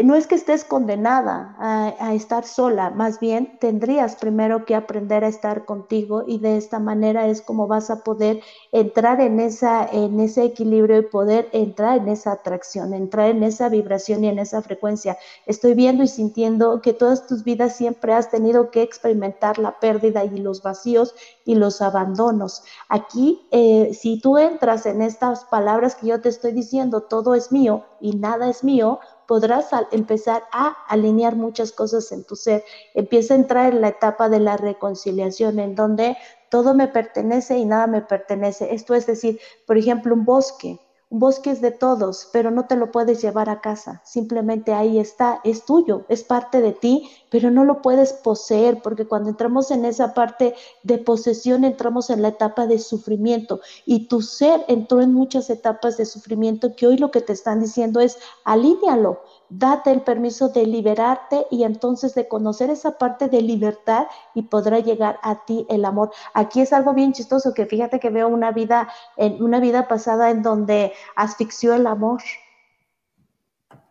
no es que estés condenada a, estar sola, más bien tendrías primero que aprender a estar contigo y de esta manera es como vas a poder entrar en, esa, en ese equilibrio y poder entrar en esa atracción, entrar en esa vibración y en esa frecuencia. Estoy viendo y sintiendo que todas tus vidas siempre has tenido que experimentar la pérdida y los vacíos y los abandonos. Aquí, eh, si tú entras en estas palabras que yo te estoy diciendo, todo es mío y nada es mío, podrás empezar a alinear muchas cosas en tu ser. Empieza a entrar en la etapa de la reconciliación, en donde todo me pertenece y nada me pertenece. Esto es decir, por ejemplo, un bosque. Bosque es de todos, pero no te lo puedes llevar a casa. Simplemente ahí está, es tuyo, es parte de ti, pero no lo puedes poseer, porque cuando entramos en esa parte de posesión, entramos en la etapa de sufrimiento. Y tu ser entró en muchas etapas de sufrimiento que hoy lo que te están diciendo es, alínealo, date el permiso de liberarte y entonces de conocer esa parte de libertad y podrá llegar a ti el amor. Aquí es algo bien chistoso que fíjate que veo una vida en una vida pasada en donde asfixió el amor.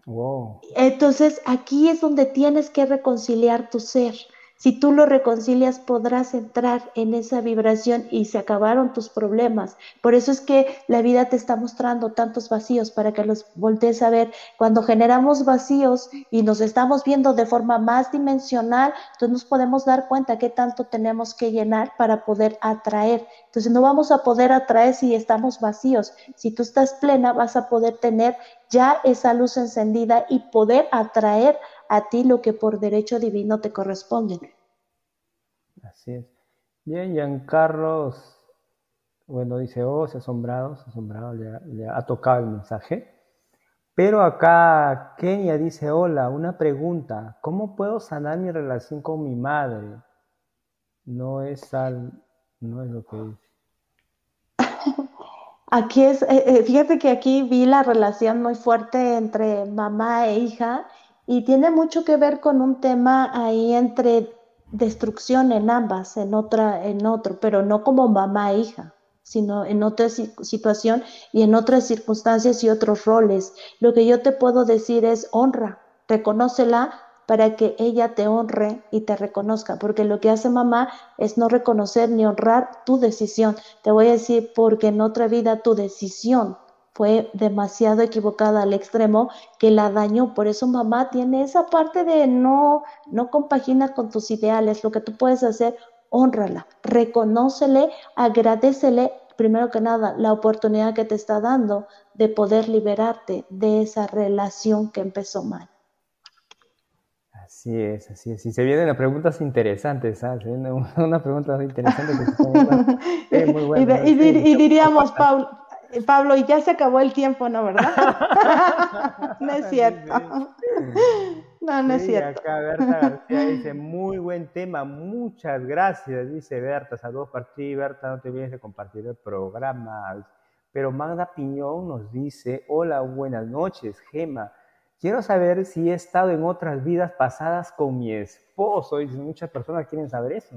Wow. Entonces aquí es donde tienes que reconciliar tu ser. Si tú lo reconcilias, podrás entrar en esa vibración y se acabaron tus problemas. Por eso es que la vida te está mostrando tantos vacíos para que los voltees a ver. Cuando generamos vacíos y nos estamos viendo de forma más dimensional, entonces nos podemos dar cuenta qué tanto tenemos que llenar para poder atraer. Entonces no vamos a poder atraer si estamos vacíos. Si tú estás plena, vas a poder tener ya esa luz encendida y poder atraer a ti lo que por derecho divino te corresponde. Así es. Bien, Giancarlos, bueno, dice, oh, se ha asombrado, asombrado, le ha, tocado el mensaje. Pero acá Kenia dice, hola, una pregunta, ¿cómo puedo sanar mi relación con mi madre? No es al, no es lo que dice. *laughs* Aquí es, eh, eh, fíjate que aquí vi la relación muy fuerte entre mamá e hija y tiene mucho que ver con un tema ahí entre destrucción en ambas, en otra, en otro, pero no como mamá e hija, sino en otra situación y en otras circunstancias y otros roles. Lo que yo te puedo decir es honra, reconócela para que ella te honre y te reconozca, porque lo que hace mamá es no reconocer ni honrar tu decisión. Te voy a decir, porque en otra vida tu decisión fue demasiado equivocada al extremo que la dañó. Por eso mamá tiene esa parte de no, no compagina con tus ideales. Lo que tú puedes hacer, honrala, reconócele, agradecele, primero que nada, la oportunidad que te está dando de poder liberarte de esa relación que empezó mal. Así es, así es. Y se vienen las preguntas interesantes, ¿sabes? Se viene *laughs* una pregunta interesante que *laughs* muy buena. y, y, diríamos, Paul, Pablo, y ya se acabó el tiempo, ¿no? ¿Verdad? *laughs* no es cierto. No, no es cierto. Acá Berta García dice, muy buen tema, muchas gracias, dice Berta, saludos para ti, Berta, no te olvides de compartir el programa. Pero Magda Piñón nos dice, hola, buenas noches, Gema. Quiero saber si he estado en otras vidas pasadas con mi esposo. Y muchas personas quieren saber eso.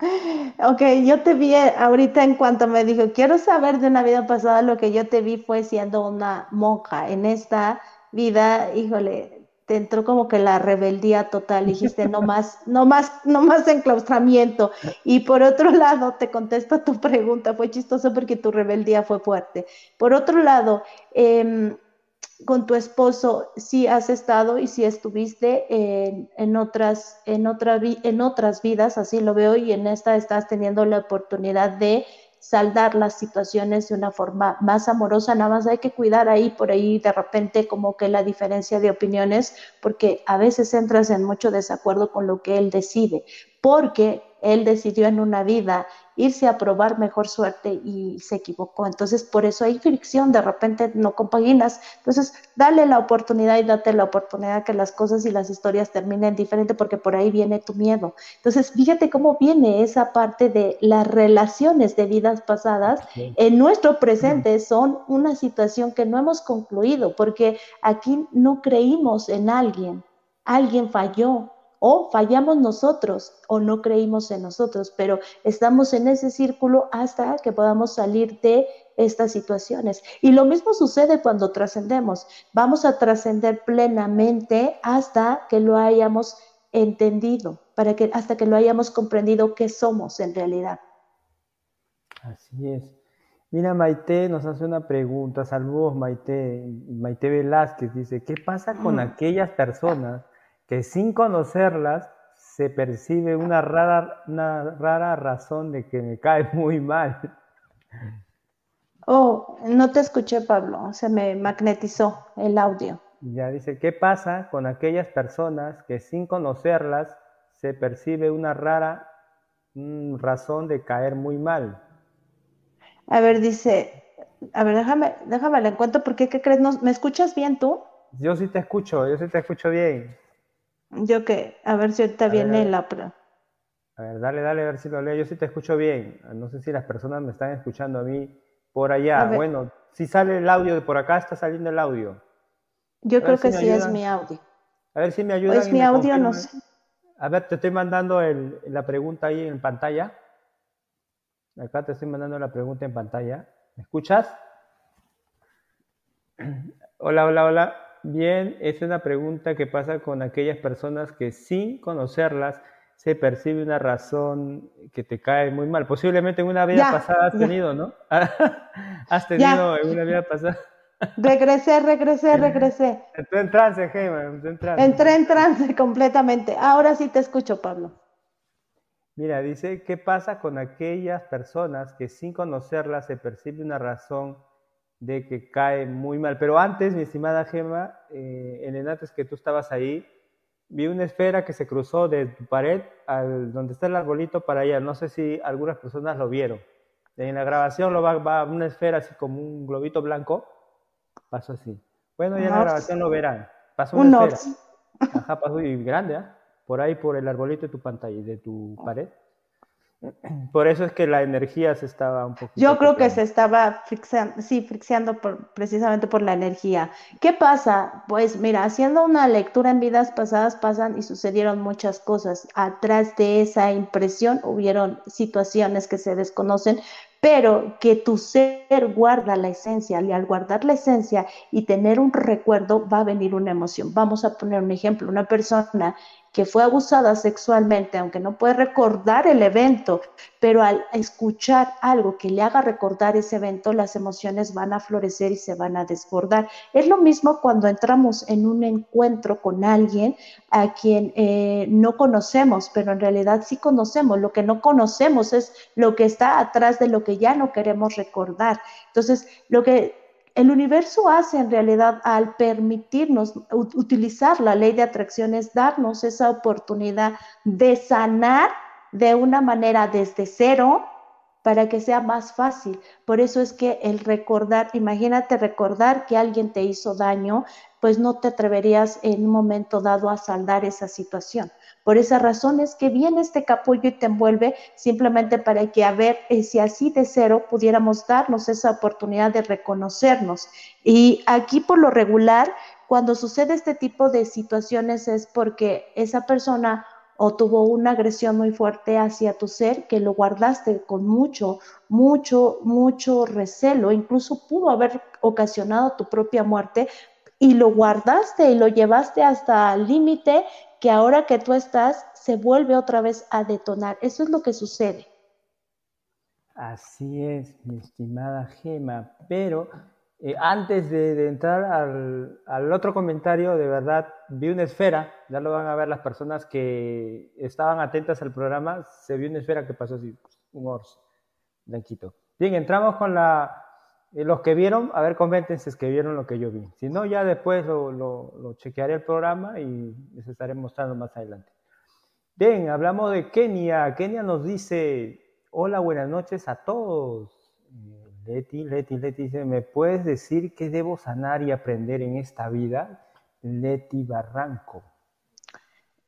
*laughs* Ok, yo te vi ahorita en cuanto me dijo, quiero saber de una vida pasada, lo que yo te vi fue siendo una monja. En esta vida, híjole, te entró como que la rebeldía total, dijiste, no más, no más, no más enclaustramiento. Y por otro lado, te contesto tu pregunta, fue chistoso porque tu rebeldía fue fuerte. Por otro lado, em, con tu esposo sí has estado y sí estuviste en, otras, en, otra, en otras vidas, así lo veo, y en esta estás teniendo la oportunidad de saldar las situaciones de una forma más amorosa, nada más hay que cuidar ahí por ahí de repente como que la diferencia de opiniones, porque a veces entras en mucho desacuerdo con lo que él decide, porque él decidió en una vida irse a probar mejor suerte y se equivocó. Entonces, por eso hay fricción, de repente no compaginas. Entonces, dale la oportunidad y date la oportunidad que las cosas y las historias terminen diferente porque por ahí viene tu miedo. Entonces, fíjate cómo viene esa parte de las relaciones de vidas pasadas en nuestro presente son una situación que no hemos concluido porque aquí no creímos en alguien. Alguien falló, o fallamos nosotros o no creímos en nosotros, pero estamos en ese círculo hasta que podamos salir de estas situaciones. Y lo mismo sucede cuando trascendemos. Vamos a trascender plenamente hasta que lo hayamos entendido, para que hasta que lo hayamos comprendido qué somos en realidad. Así es. Mira, Maite nos hace una pregunta. Saludos, Maite. Maite Velázquez dice, ¿qué pasa con mm. aquellas personas que sin conocerlas se percibe una rara, una rara razón de que me cae muy mal. Oh, no te escuché, Pablo, se me magnetizó el audio. Ya dice, ¿qué pasa con aquellas personas que sin conocerlas se percibe una rara razón de caer muy mal? A ver, dice, a ver, déjame, déjame la encuentro porque, ¿qué crees? ¿Me escuchas bien tú? Yo sí te escucho, yo sí te escucho bien. Yo que, a ver si ahorita viene la... A ver, dale, dale, a ver si lo leo. Yo sí te escucho bien. No sé si las personas me están escuchando a mí por allá. Bueno, si sale el audio de por acá, está saliendo el audio. Yo creo que sí es mi audio. A ver si me ayudan. Es mi audio, no sé. A ver, te estoy mandando la pregunta ahí en pantalla. Acá te estoy mandando la pregunta en pantalla. ¿Me escuchas? *clears throat* Hola, hola, hola. Bien, es una pregunta que pasa con aquellas personas que sin conocerlas se percibe una razón que te cae muy mal. Posiblemente en una vida pasada has tenido, ¿no? *laughs* has tenido en una vida pasada. regresé, regresé, regresé. Entré en trance, Gema. Entré en trance. Entré en trance completamente. Ahora sí te escucho, Pablo. Mira, dice, ¿qué pasa con aquellas personas que sin conocerlas se percibe una razón de que cae muy mal. Pero antes, mi estimada Gema, eh, en el antes que tú estabas ahí, vi una esfera que se cruzó de tu pared al donde está el arbolito para allá. No sé si algunas personas lo vieron. En la grabación lo va, va una esfera así como un globito blanco. Pasó así. Bueno, ya en la grabación lo verán. Pasó una esfera. Ajá, pasó y grande, ¿ah? Por ahí, por el arbolito de tu pantalla, de tu pared. Por eso es que la energía se estaba un poco. Yo creo que se estaba frixiando, sí, frixiando precisamente por la energía. ¿Qué pasa? Pues mira, haciendo una lectura en vidas pasadas pasan y sucedieron muchas cosas. Atrás de esa impresión hubieron situaciones que se desconocen, pero que tu ser guarda la esencia y al guardar la esencia y tener un recuerdo va a venir una emoción. Vamos a poner un ejemplo, una persona que fue abusada sexualmente, aunque no puede recordar el evento, pero al escuchar algo que le haga recordar ese evento, las emociones van a florecer y se van a desbordar. Es lo mismo cuando entramos en un encuentro con alguien a quien eh, no conocemos, pero en realidad sí conocemos. Lo que no conocemos es lo que está atrás de lo que ya no queremos recordar. Entonces, lo que el universo hace en realidad al permitirnos utilizar la ley de atracción es darnos esa oportunidad de sanar de una manera desde cero para que sea más fácil. Por eso es que el recordar, imagínate recordar que alguien te hizo daño, pues no te atreverías en un momento dado a saldar esa situación. Por esa razón es que viene este capullo y te envuelve simplemente para que a ver eh, si así de cero pudiéramos darnos esa oportunidad de reconocernos. Y aquí por lo regular, cuando sucede este tipo de situaciones es porque esa persona o tuvo una agresión muy fuerte hacia tu ser que lo guardaste con mucho, mucho, mucho recelo, incluso pudo haber ocasionado tu propia muerte y lo guardaste y lo llevaste hasta el límite que ahora que tú estás se vuelve otra vez a detonar. Eso es lo que sucede. Así es, mi estimada Gema, pero eh, antes de, entrar al, otro comentario, de verdad, vi una esfera, ya lo van a ver las personas que estaban atentas al programa, se vio una esfera que pasó así, un orso, blanquito. Bien, entramos con eh, los que vieron, a ver, coméntense si es que vieron lo que yo vi. Si no, ya después lo, lo chequearé el programa y les estaré mostrando más adelante. Bien, hablamos de Kenia. Kenia nos dice, hola, buenas noches a todos. Leti, Leti, Leti dice, ¿me puedes decir qué debo sanar y aprender en esta vida? Leti Barranco.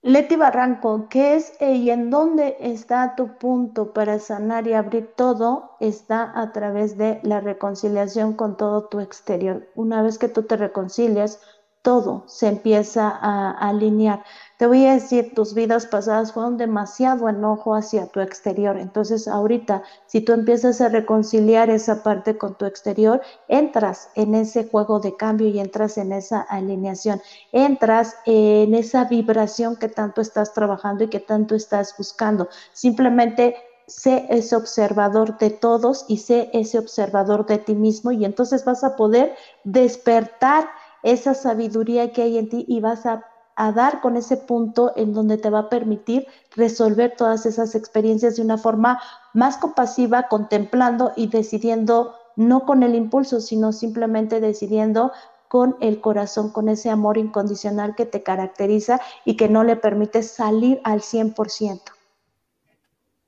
Leti Barranco, ¿qué es eh, y en dónde está tu punto para sanar y abrir todo? Está a través de la reconciliación con todo tu exterior. Una vez que tú te reconcilias, todo se empieza a, alinear. Te voy a decir, tus vidas pasadas fueron demasiado enojo hacia tu exterior. Entonces, ahorita, si tú empiezas a reconciliar esa parte con tu exterior, entras en ese juego de cambio y entras en esa alineación, entras en esa vibración que tanto estás trabajando y que tanto estás buscando. Simplemente sé ese observador de todos y sé ese observador de ti mismo y entonces vas a poder despertar esa sabiduría que hay en ti y vas a, dar con ese punto en donde te va a permitir resolver todas esas experiencias de una forma más compasiva, contemplando y decidiendo no con el impulso, sino simplemente decidiendo con el corazón, con ese amor incondicional que te caracteriza y que no le permite salir al 100%.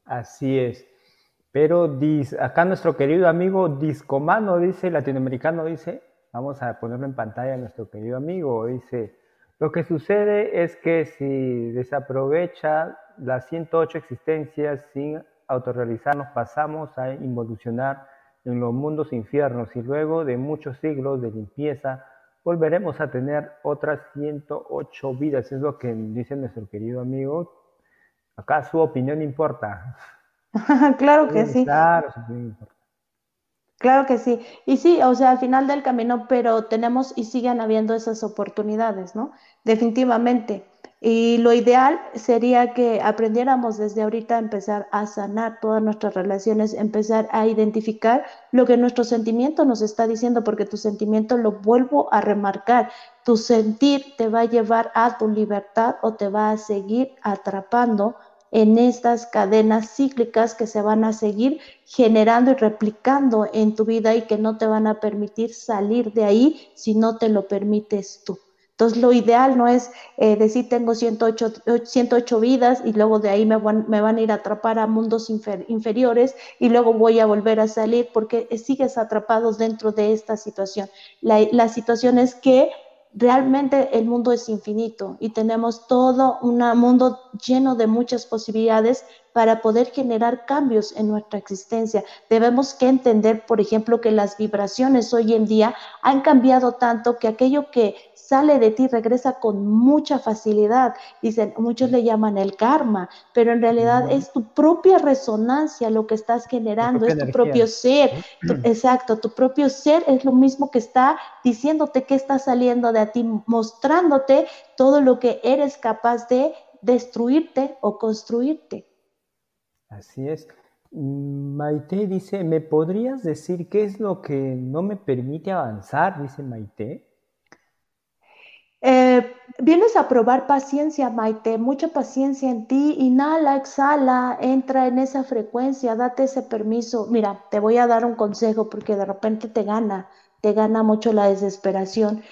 Así es. Pero acá nuestro querido amigo Discomano dice, latinoamericano dice, Vamos a ponerlo en pantalla a nuestro querido amigo. Dice, lo que sucede es que si desaprovecha las 108 existencias sin autorrealizarnos, pasamos a involucionar en los mundos infiernos y luego de muchos siglos de limpieza volveremos a tener otras 108 vidas. Es lo que dice nuestro querido amigo. Acá su opinión importa. *laughs* claro que sí. Claro, su opinión importa. Claro que sí. Y sí, o sea, al final del camino, pero tenemos y siguen habiendo esas oportunidades, ¿no? Definitivamente. Y lo ideal sería que aprendiéramos desde ahorita a empezar a sanar todas nuestras relaciones, empezar a identificar lo que nuestro sentimiento nos está diciendo, porque tu sentimiento, lo vuelvo a remarcar, tu sentir te va a llevar a tu libertad o te va a seguir atrapando en estas cadenas cíclicas que se van a seguir generando y replicando en tu vida y que no te van a permitir salir de ahí si no te lo permites tú. Entonces, lo ideal no es eh, decir tengo 108, 108, vidas y luego de ahí me van, me van a ir a atrapar a mundos inferiores y luego voy a volver a salir porque sigues atrapados dentro de esta situación. La, la situación es que realmente el mundo es infinito y tenemos todo un mundo lleno de muchas posibilidades para poder generar cambios en nuestra existencia. Debemos que entender, por ejemplo, que las vibraciones hoy en día han cambiado tanto que aquello que sale de ti regresa con mucha facilidad. Dicen, muchos le llaman el karma, pero en realidad es tu propia resonancia lo que estás generando, es tu propio ser. exacto, tu propio ser es lo mismo que está diciéndote que está saliendo de ti, mostrándote todo lo que eres capaz de destruirte o construirte. Así es. Maite dice, ¿me podrías decir qué es lo que no me permite avanzar? Dice Maite. Vienes a probar paciencia, Maite, mucha paciencia en ti, inhala, exhala, entra en esa frecuencia, date ese permiso. Mira, te voy a dar un consejo porque de repente te gana, te gana mucho la desesperación.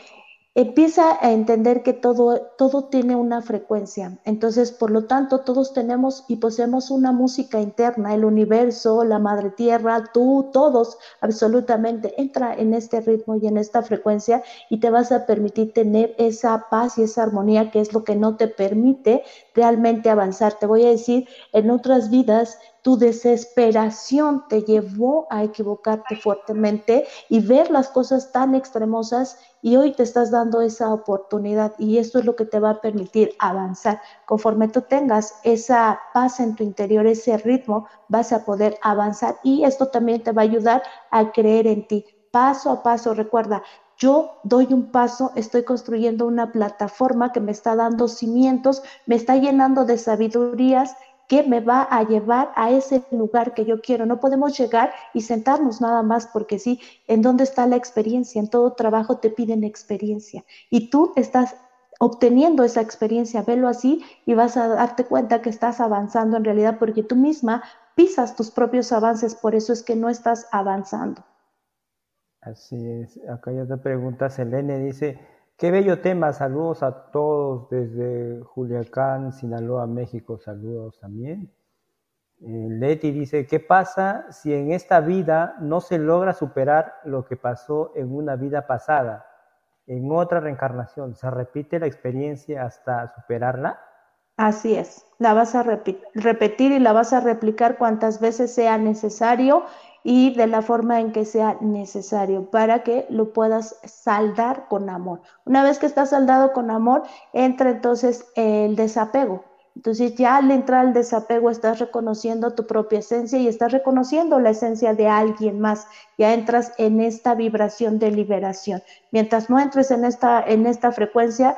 Empieza a entender que todo, todo tiene una frecuencia. Entonces, por lo tanto, todos tenemos y poseemos una música interna, el universo, la madre tierra, tú, todos, absolutamente. Entra en este ritmo y en esta frecuencia y te vas a permitir tener esa paz y esa armonía que es lo que no te permite realmente avanzar. Te voy a decir, en otras vidas tu desesperación te llevó a equivocarte fuertemente y ver las cosas tan extremosas y hoy te estás dando esa oportunidad y esto es lo que te va a permitir avanzar. Conforme tú tengas esa paz en tu interior, ese ritmo, vas a poder avanzar y esto también te va a ayudar a creer en ti. Paso a paso, recuerda, yo doy un paso, estoy construyendo una plataforma que me está dando cimientos, me está llenando de sabidurías que me va a llevar a ese lugar que yo quiero. No podemos llegar y sentarnos nada más porque sí, ¿en dónde está la experiencia? En todo trabajo te piden experiencia y tú estás obteniendo esa experiencia, velo así y vas a darte cuenta que estás avanzando en realidad porque tú misma pisas tus propios avances, por eso es que no estás avanzando. Así es, acá hay otra pregunta, Selene dice, Qué bello tema, saludos a todos desde Juliacán, Sinaloa, México, saludos también. Eh, Leti dice, ¿qué pasa si en esta vida no se logra superar lo que pasó en una vida pasada? En otra reencarnación, ¿se repite la experiencia hasta superarla? Así es, la vas a repetir y la vas a replicar cuantas veces sea necesario y de la forma en que sea necesario para que lo puedas saldar con amor. Una vez que estás saldado con amor, entra entonces el desapego. Entonces ya al entrar al desapego estás reconociendo tu propia esencia y estás reconociendo la esencia de alguien más. Ya entras en esta vibración de liberación. Mientras no entres en esta, en esta frecuencia,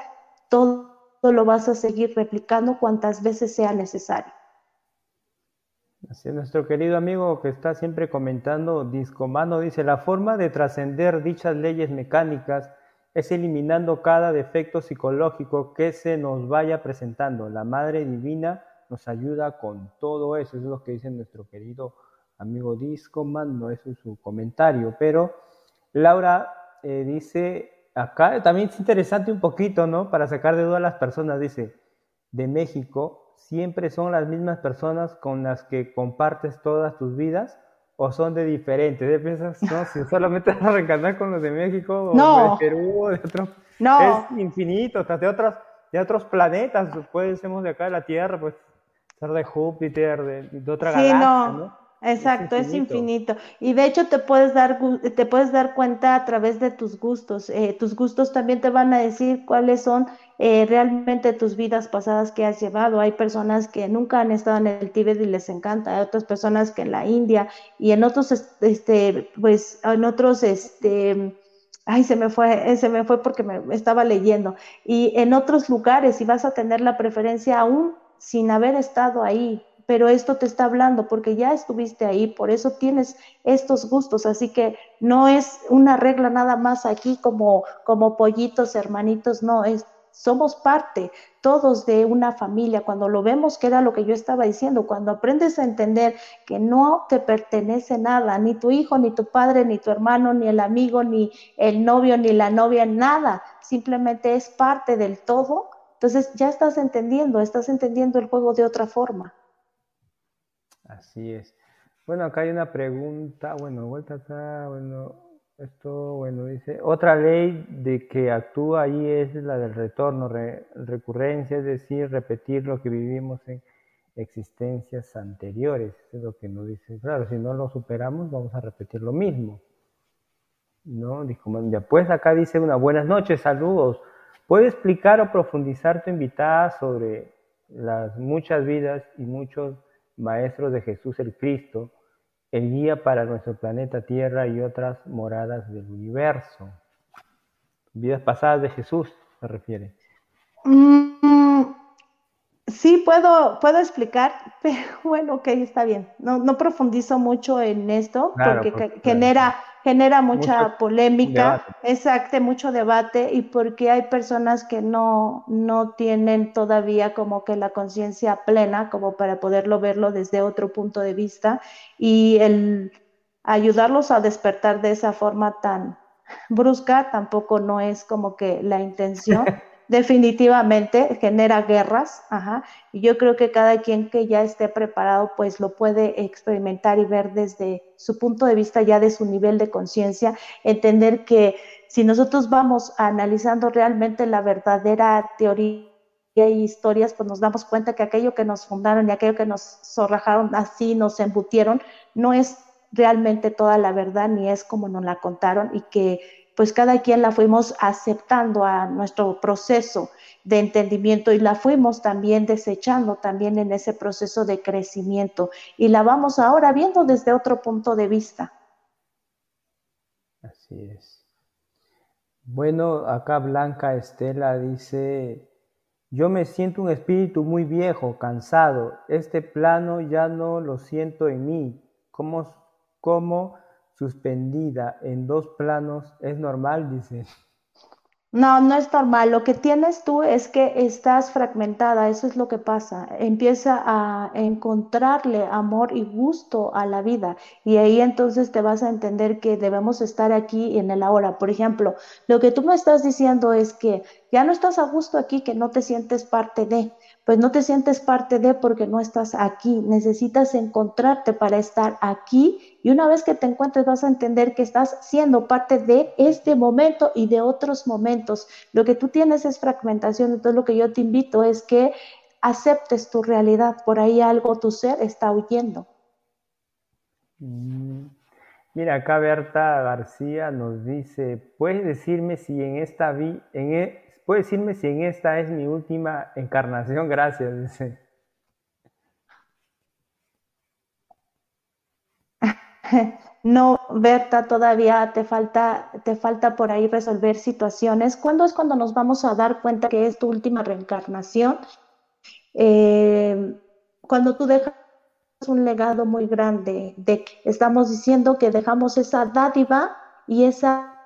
todo lo vas a seguir replicando cuantas veces sea necesario. Así es, nuestro querido amigo que está siempre comentando, Discomano dice, la forma de trascender dichas leyes mecánicas es eliminando cada defecto psicológico que se nos vaya presentando. La Madre Divina nos ayuda con todo eso, eso es lo que dice nuestro querido amigo Discoman, no eso es su comentario, pero Laura eh, dice, acá también es interesante un poquito, ¿no? Para sacar de duda a las personas, dice, de México, siempre son las mismas personas con las que compartes todas tus vidas o son de diferentes? ¿De piensas, no? *laughs* Si solamente vas a reencarnar con los de México o de Perú o de otros. No. Es infinito, hasta de otros, de otros planetas. Puede ser de acá de la Tierra, pues ser de Júpiter, de, otra sí, galaxia, ¿no? Exacto, es infinito. Y de hecho te puedes dar, te puedes dar cuenta a través de tus gustos. Eh, tus gustos también te van a decir cuáles son eh, realmente tus vidas pasadas que has llevado. Hay personas que nunca han estado en el Tíbet y les encanta. Hay otras personas que en la India y en otros, este, pues, en otros, este, ay, se me fue, se me fue porque me estaba leyendo. Y en otros lugares, y vas a tener la preferencia aún sin haber estado ahí, pero esto te está hablando porque ya estuviste ahí, por eso tienes estos gustos, así que no es una regla nada más aquí como, como pollitos, hermanitos, no, es, somos parte todos de una familia. Cuando lo vemos, que era lo que yo estaba diciendo, cuando aprendes a entender que no te pertenece nada, ni tu hijo, ni tu padre, ni tu hermano, ni el amigo, ni el novio, ni la novia, nada, simplemente es parte del todo, entonces ya estás entendiendo, estás entendiendo el juego de otra forma. Así es. Bueno, acá hay una pregunta, bueno, vuelta acá, bueno, esto, bueno, dice, otra ley de que actúa ahí es la del retorno, recurrencia, es decir, repetir lo que vivimos en existencias anteriores, es lo que nos dice, claro, si no lo superamos vamos a repetir lo mismo. ¿No? Ya pues acá dice una buenas noches, saludos. ¿Puede explicar o profundizar tu invitada sobre las muchas vidas y muchos maestros de Jesús el Cristo, el guía para nuestro planeta Tierra y otras moradas del universo. Vidas pasadas de Jesús, se refiere. Mm, sí, puedo, puedo explicar, *laughs* pero bueno, ok, está bien. No, no profundizo mucho en esto porque genera genera mucha polémica, exacto, mucho debate y porque hay personas que no, no tienen todavía como que la conciencia plena como para poderlo verlo desde otro punto de vista y el ayudarlos a despertar de esa forma tan, brusca, tampoco no es como que la intención. *laughs* Definitivamente genera guerras, ajá, y yo creo que cada quien que ya esté preparado, pues lo puede experimentar y ver desde su punto de vista, ya de su nivel de conciencia, entender que si nosotros vamos analizando realmente la verdadera teoría y historias, pues nos damos cuenta que aquello que nos fundaron y aquello que nos zorrajaron así, nos embutieron, no es realmente toda la verdad ni es como nos la contaron y que pues cada quien la fuimos aceptando a nuestro proceso de entendimiento y la fuimos también desechando también en ese proceso de crecimiento y la vamos ahora viendo desde otro punto de vista. Así es. Bueno, acá Blanca Estela dice, yo me siento un espíritu muy viejo, cansado, este plano ya no lo siento en mí, ¿cómo, cómo suspendida en dos planos es normal, dice. No, no es normal. Lo que tienes tú es que estás fragmentada, eso es lo que pasa. Empieza a encontrarle amor y gusto a la vida y ahí entonces te vas a entender que debemos estar aquí en el ahora. Por ejemplo, lo que tú me estás diciendo es que ya no estás a gusto aquí, que no te sientes parte de pues no te sientes parte de porque no estás aquí. Necesitas encontrarte para estar aquí y una vez que te encuentres vas a entender que estás siendo parte de este momento y de otros momentos. Lo que tú tienes es fragmentación, entonces lo que yo te invito es que aceptes tu realidad. Por ahí algo tu ser está huyendo. Mm. Mira, acá Berta García nos dice, ¿puedes decirme si en esta vi, en, e, ¿Puede decirme si en esta es mi última encarnación? *laughs* Gracias, dice. *laughs* No, Berta, todavía te falta, te falta por ahí resolver situaciones. ¿Cuándo es cuando nos vamos a dar cuenta que es tu última reencarnación? Eh, cuando tú dejas un legado muy grande, de estamos diciendo que dejamos esa dádiva y esa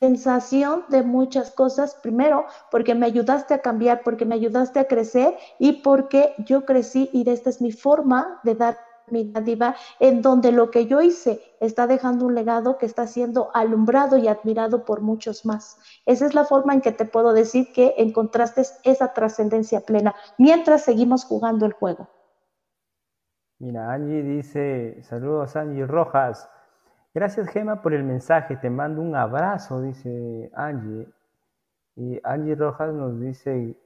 sensación de muchas cosas, primero porque me ayudaste a cambiar, porque me ayudaste a crecer y porque yo crecí y esta es mi forma de dar en donde lo que yo hice está dejando un legado que está siendo alumbrado y admirado por muchos más. Esa es la forma en que te puedo decir que encontraste esa trascendencia plena mientras seguimos jugando el juego. Mira, Angie dice, saludos Angie Rojas, Gracias, Gema, por el mensaje. Te mando un abrazo, dice Angie. Y Angie Rojas nos dice,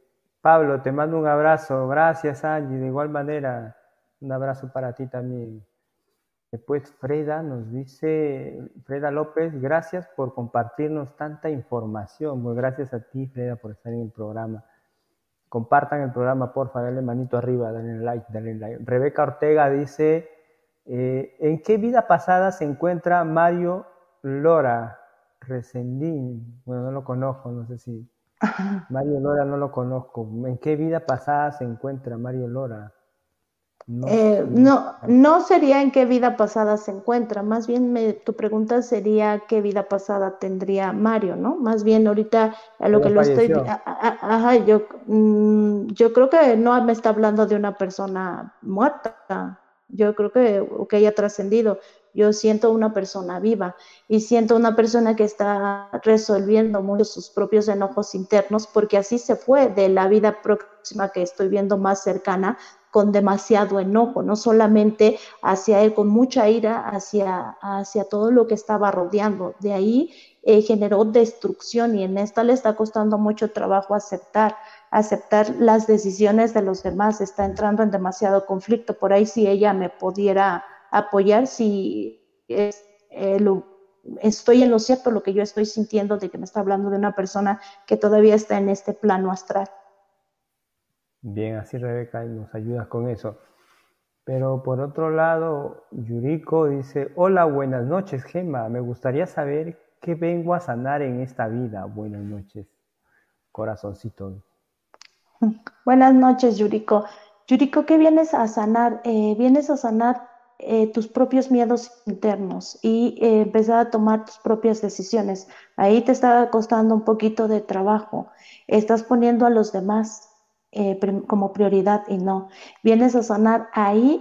Pablo, te mando un abrazo. Gracias, Angie. De igual manera, un abrazo para ti también. Después Freda nos dice, Freda López, gracias por compartirnos tanta información. Pues gracias a ti, Freda, por estar en el programa. Compartan el programa, porfa, dale manito arriba, dale like, dale like. Rebeca Ortega dice, eh, ¿En qué vida pasada se encuentra Mario Lora Resendín? Bueno, no lo conozco, no sé si. *laughs* Mario Lora no lo conozco. ¿En qué vida pasada se encuentra Mario Lora? Eh, no, no, sería en qué vida pasada se encuentra, más bien tu pregunta sería qué vida pasada tendría Mario, ¿no? Más bien ahorita a lo que lo estoy... Ajá, yo, mm, yo creo que no me está hablando de una persona muerta, yo creo que, que haya trascendido. Yo siento una persona viva y siento una persona que está resolviendo muchos sus propios enojos internos porque así se fue de la vida próxima que estoy viendo más cercana con demasiado enojo, no solamente hacia él, con mucha ira hacia, hacia todo lo que estaba rodeando. De ahí eh, generó destrucción y en esta le está costando mucho trabajo aceptar aceptar las decisiones de los demás, está entrando en demasiado conflicto. Por ahí si ella me pudiera apoyar, si eh, estoy en lo cierto, lo que yo estoy sintiendo de que me está hablando de una persona que todavía está en este plano astral. Bien, así Rebeca nos ayudas con eso. Pero por otro lado, Yuriko dice, hola, buenas noches, Gemma. Me gustaría saber qué vengo a sanar en esta vida. Buenas noches, corazoncito. *laughs* Buenas noches, Yuriko. Yuriko, ¿qué vienes a sanar? Eh, vienes a sanar eh, tus propios miedos internos y eh, empezar a tomar tus propias decisiones. Ahí te está costando un poquito de trabajo. Estás poniendo a los demás como prioridad y no. Vienes a sanar ahí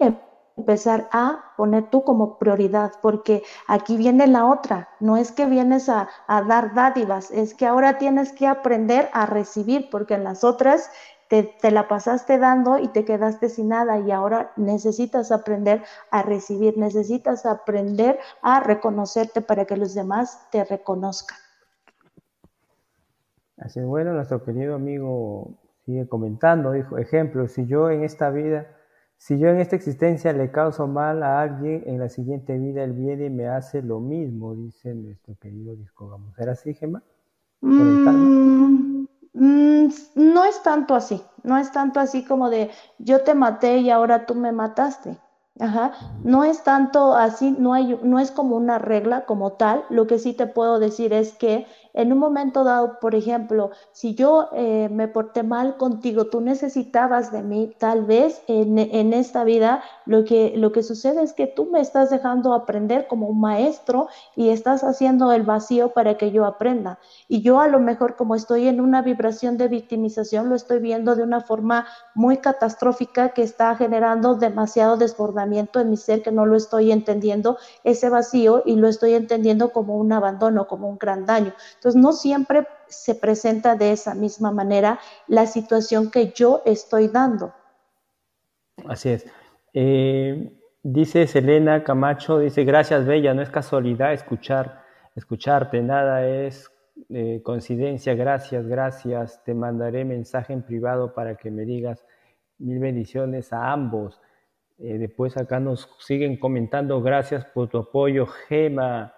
empezar a poner tú como prioridad, porque aquí viene la otra, no es que vienes a, dar dádivas, es que ahora tienes que aprender a recibir, porque en las otras te, te, la pasaste dando y te quedaste sin nada y ahora necesitas aprender a recibir, necesitas aprender a reconocerte para que los demás te reconozcan. Así es, bueno, nuestro querido amigo sigue comentando, dijo, ejemplo, si yo en esta vida si yo en esta existencia le causo mal a alguien, en la siguiente vida él viene y me hace lo mismo, dice nuestro querido disco. ¿Vamos ¿Era así, Gemma? Mm, mm, no es tanto así, no es tanto así como de yo te maté y ahora tú me mataste. Ajá. No es tanto así, no, hay, no es como una regla como tal. Lo que sí te puedo decir es que en un momento dado, por ejemplo, si yo eh, me porté mal contigo, tú necesitabas de mí, tal vez en, esta vida lo que, lo que sucede es que tú me estás dejando aprender como un maestro y estás haciendo el vacío para que yo aprenda. Y yo a lo mejor como estoy en una vibración de victimización, lo estoy viendo de una forma muy catastrófica que está generando demasiado desbordamiento en mi ser que no lo estoy entendiendo, ese vacío, y lo estoy entendiendo como un abandono, como un gran daño. Entonces, no siempre se presenta de esa misma manera la situación que yo estoy dando. Así es. Eh, dice Selena Camacho, dice, gracias Bella, no es casualidad escuchar, escucharte, nada es eh, coincidencia, gracias, gracias, te mandaré mensaje en privado para que me digas mil bendiciones a ambos. Eh, después acá nos siguen comentando, gracias por tu apoyo, Gema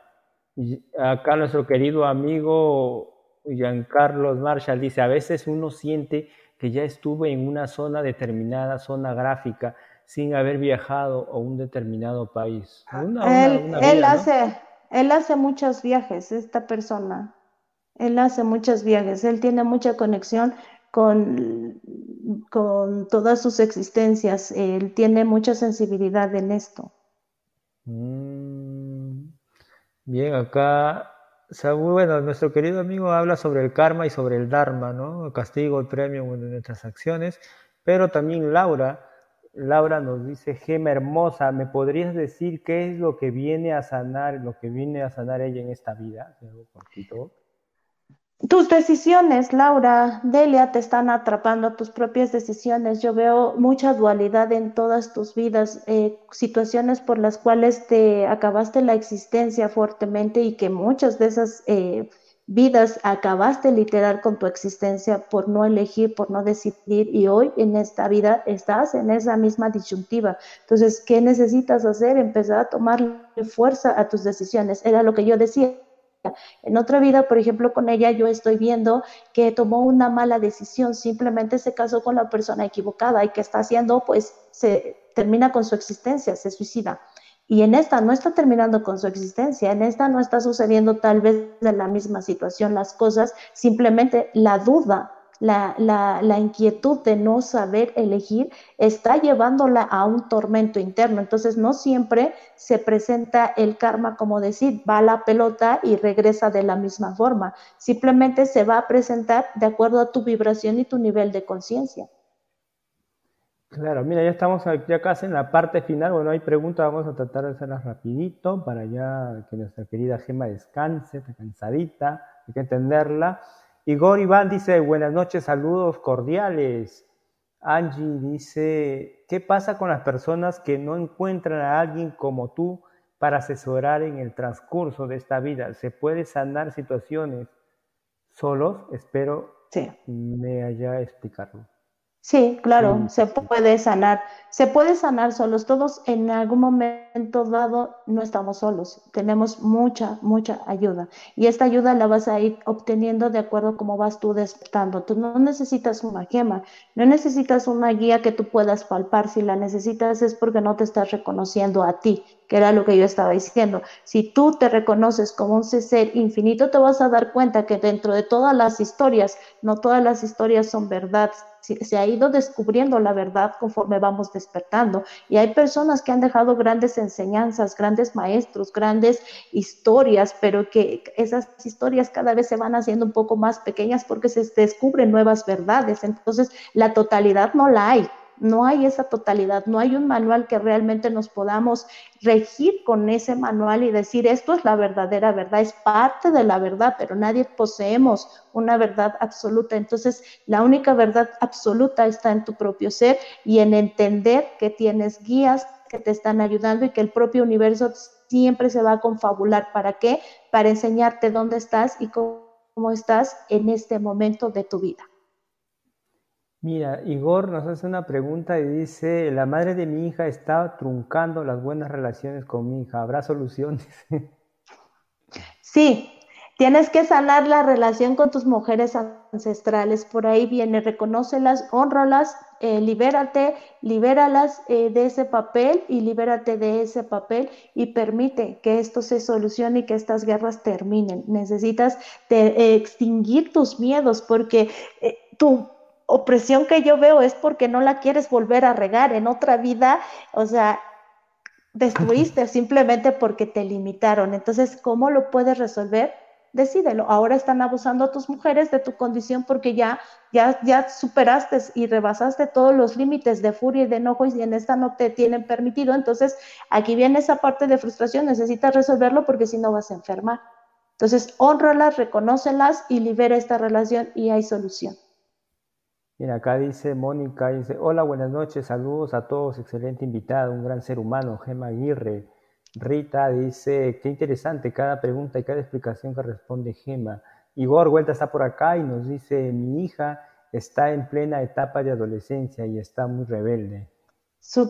acá nuestro querido amigo Giancarlos Marshall dice, a veces uno siente que ya estuvo en una zona determinada, zona gráfica, sin haber viajado a un determinado país. él, hace, él hace muchos viajes, esta persona. Él hace muchos viajes, él tiene mucha conexión con, con todas sus existencias, él tiene mucha sensibilidad en esto. Mm. Bien, acá, bueno, nuestro querido amigo habla sobre el karma y sobre el dharma, ¿no? El castigo, el premio de nuestras acciones, pero también Laura, Laura nos dice, Gema hermosa, ¿me podrías decir qué es lo que viene a sanar, lo que viene a sanar ella en esta vida? Tus decisiones, Laura, Delia, te están atrapando tus propias decisiones. Yo veo mucha dualidad en todas tus vidas, eh, situaciones por las cuales te acabaste la existencia fuertemente y que muchas de esas eh, vidas acabaste literal con tu existencia por no elegir, por no decidir y hoy en esta vida estás en esa misma disyuntiva. Entonces, ¿qué necesitas hacer? Empezar a tomar fuerza a tus decisiones. Era lo que yo decía en otra vida, por ejemplo, con ella yo estoy viendo que tomó una mala decisión, simplemente se casó con la persona equivocada y que está haciendo, pues se termina con su existencia, se suicida. Y en esta no está terminando con su existencia, en esta no está sucediendo tal vez de la misma situación las cosas, simplemente la duda la, la, inquietud de no saber elegir está llevándola a un tormento interno. Entonces no siempre se presenta el karma como decir, va la pelota y regresa de la misma forma. Simplemente se va a presentar de acuerdo a tu vibración y tu nivel de conciencia. Claro, mira, ya estamos ya casi en la parte final. Bueno, hay preguntas, vamos a tratar de hacerlas rapidito para ya que nuestra querida Gema descanse, está cansadita, hay que entenderla. Igor Iván dice, buenas noches, saludos cordiales. Angie dice, ¿qué pasa con las personas que no encuentran a alguien como tú para asesorar en el transcurso de esta vida? ¿Se puede sanar situaciones solos? Espero me haya explicado. Sí, claro, se puede sanar. Se puede sanar solos. Todos en algún momento dado no estamos solos. Tenemos mucha, mucha ayuda. Y esta ayuda la vas a ir obteniendo de acuerdo a cómo vas tú despertando. Tú no necesitas una gema, no necesitas una guía que tú puedas palpar. Si la necesitas es porque no te estás reconociendo a ti, que era lo que yo estaba diciendo. Si tú te reconoces como un ser infinito, te vas a dar cuenta que dentro de todas las historias, no todas las historias son verdad se ha ido descubriendo la verdad conforme vamos despertando. Y hay personas que han dejado grandes enseñanzas, grandes maestros, grandes historias, pero que esas historias cada vez se van haciendo un poco más pequeñas porque se descubren nuevas verdades. Entonces, la totalidad no la hay. No hay esa totalidad, no hay un manual que realmente nos podamos regir con ese manual y decir esto es la verdadera verdad, es parte de la verdad, pero nadie poseemos una verdad absoluta. Entonces, la única verdad absoluta está en tu propio ser y en entender que tienes guías que te están ayudando y que el propio universo siempre se va a confabular. ¿Para qué? Para enseñarte dónde estás y cómo estás en este momento de tu vida. Mira, Igor nos hace una pregunta y dice, la madre de mi hija está truncando las buenas relaciones con mi hija, ¿habrá soluciones? *laughs* Sí, tienes que sanar la relación con tus mujeres ancestrales, por ahí viene, reconócelas, honralas, eh, libérate, libéralas eh, de ese papel y libérate de ese papel y permite que esto se solucione y que estas guerras terminen. Necesitas de, extinguir tus miedos porque eh, tú opresión que yo veo es porque no la quieres volver a regar en otra vida, o sea, destruiste simplemente porque te limitaron. Entonces, ¿cómo lo puedes resolver? Decídelo. Ahora están abusando a tus mujeres de tu condición porque ya, ya, ya superaste y rebasaste todos los límites de furia y de enojo y en esta no te tienen permitido. Entonces, aquí viene esa parte de frustración. Necesitas resolverlo porque si no vas a enfermar. Entonces, honralas, reconócelas y libera esta relación y hay solución. Mira, acá dice Mónica, dice, hola, buenas noches, saludos a todos, excelente invitado, un gran ser humano, Gema Aguirre. Rita dice, qué interesante cada pregunta y cada explicación que responde Gema. Igor Vuelta está por acá y nos dice, mi hija está en plena etapa de adolescencia y está muy rebelde.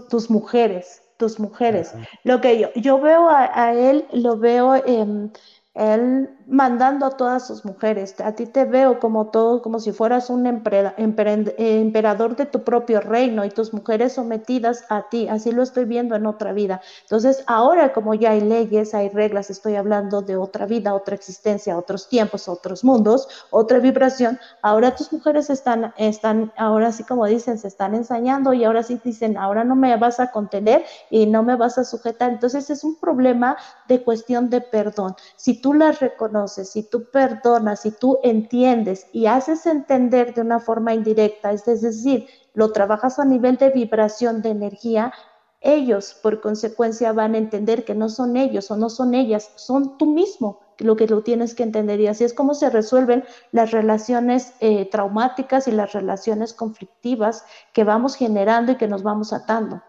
tus mujeres, tus mujeres. Lo que yo, yo veo a, él, lo veo en él mandando a todas sus mujeres. A ti te veo como todo, como si fueras un emperador de tu propio reino y tus mujeres sometidas a ti. Así lo estoy viendo en otra vida. Entonces, ahora como ya hay leyes, hay reglas, estoy hablando de otra vida, otra existencia, otros tiempos, otros mundos, otra vibración. Ahora tus mujeres están, están, ahora sí como dicen, se están ensañando y ahora sí dicen, ahora no me vas a contener y no me vas a sujetar. Entonces, es un problema de cuestión de perdón. Si tú las reconoces, si tú perdonas, si tú entiendes y haces entender de una forma indirecta, es decir, lo trabajas a nivel de vibración de energía, ellos por consecuencia van a entender que no son ellos o no son ellas, son tú mismo lo que lo tienes que entender y así es como se resuelven las relaciones eh, traumáticas y las relaciones conflictivas que vamos generando y que nos vamos atando.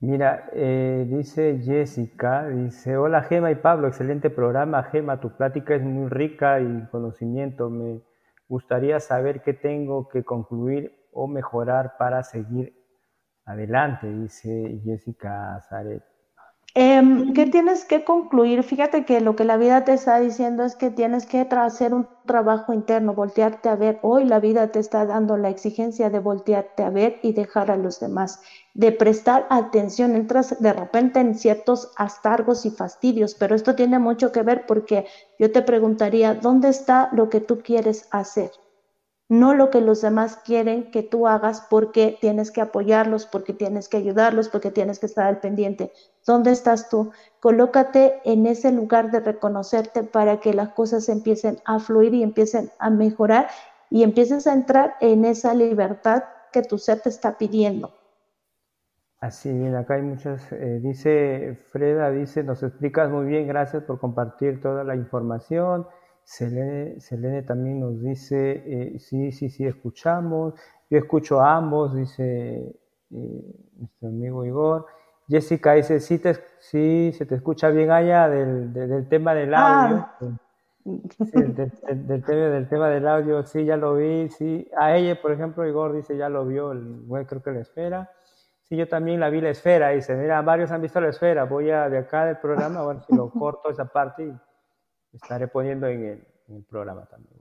Mira, eh, dice Jessica, dice, hola Gema y Pablo, excelente programa. Gema, tu plática es muy rica y conocimiento. Me gustaría saber qué tengo que concluir o mejorar para seguir adelante, dice Jessica Zaret. Em, ¿Qué tienes que concluir? Fíjate que lo que la vida te está diciendo es que tienes que hacer un trabajo interno, voltearte a ver. Hoy la vida te está dando la exigencia de voltearte a ver y dejar a los demás, de prestar atención. Entras de repente en ciertos astargos y fastidios, pero esto tiene mucho que ver porque yo te preguntaría, ¿dónde está lo que tú quieres hacer? No lo que los demás quieren que tú hagas porque tienes que apoyarlos, porque tienes que ayudarlos, porque tienes que estar al pendiente. ¿Dónde estás tú? Colócate en ese lugar de reconocerte para que las cosas empiecen a fluir y empiecen a mejorar y empieces a entrar en esa libertad que tu ser te está pidiendo. Así bien, acá hay muchas, eh, dice Freda, dice, nos explicas muy bien, gracias por compartir toda la información. Selene, también nos dice, eh, sí, sí, sí, escuchamos. Yo escucho a ambos, dice eh, nuestro amigo Igor. Jessica dice, sí, te, sí, se te escucha bien allá del, tema del audio. *laughs* Ah. del, tema, del tema del audio, sí, ya lo vi, sí. A ella, por ejemplo, Igor dice, ya lo vio, el güey creo que la esfera. Sí, yo también la vi la esfera, dice, mira, varios han visto la esfera, voy a de acá del programa, bueno, si lo *laughs* corto esa parte y estaré poniendo en el, programa también.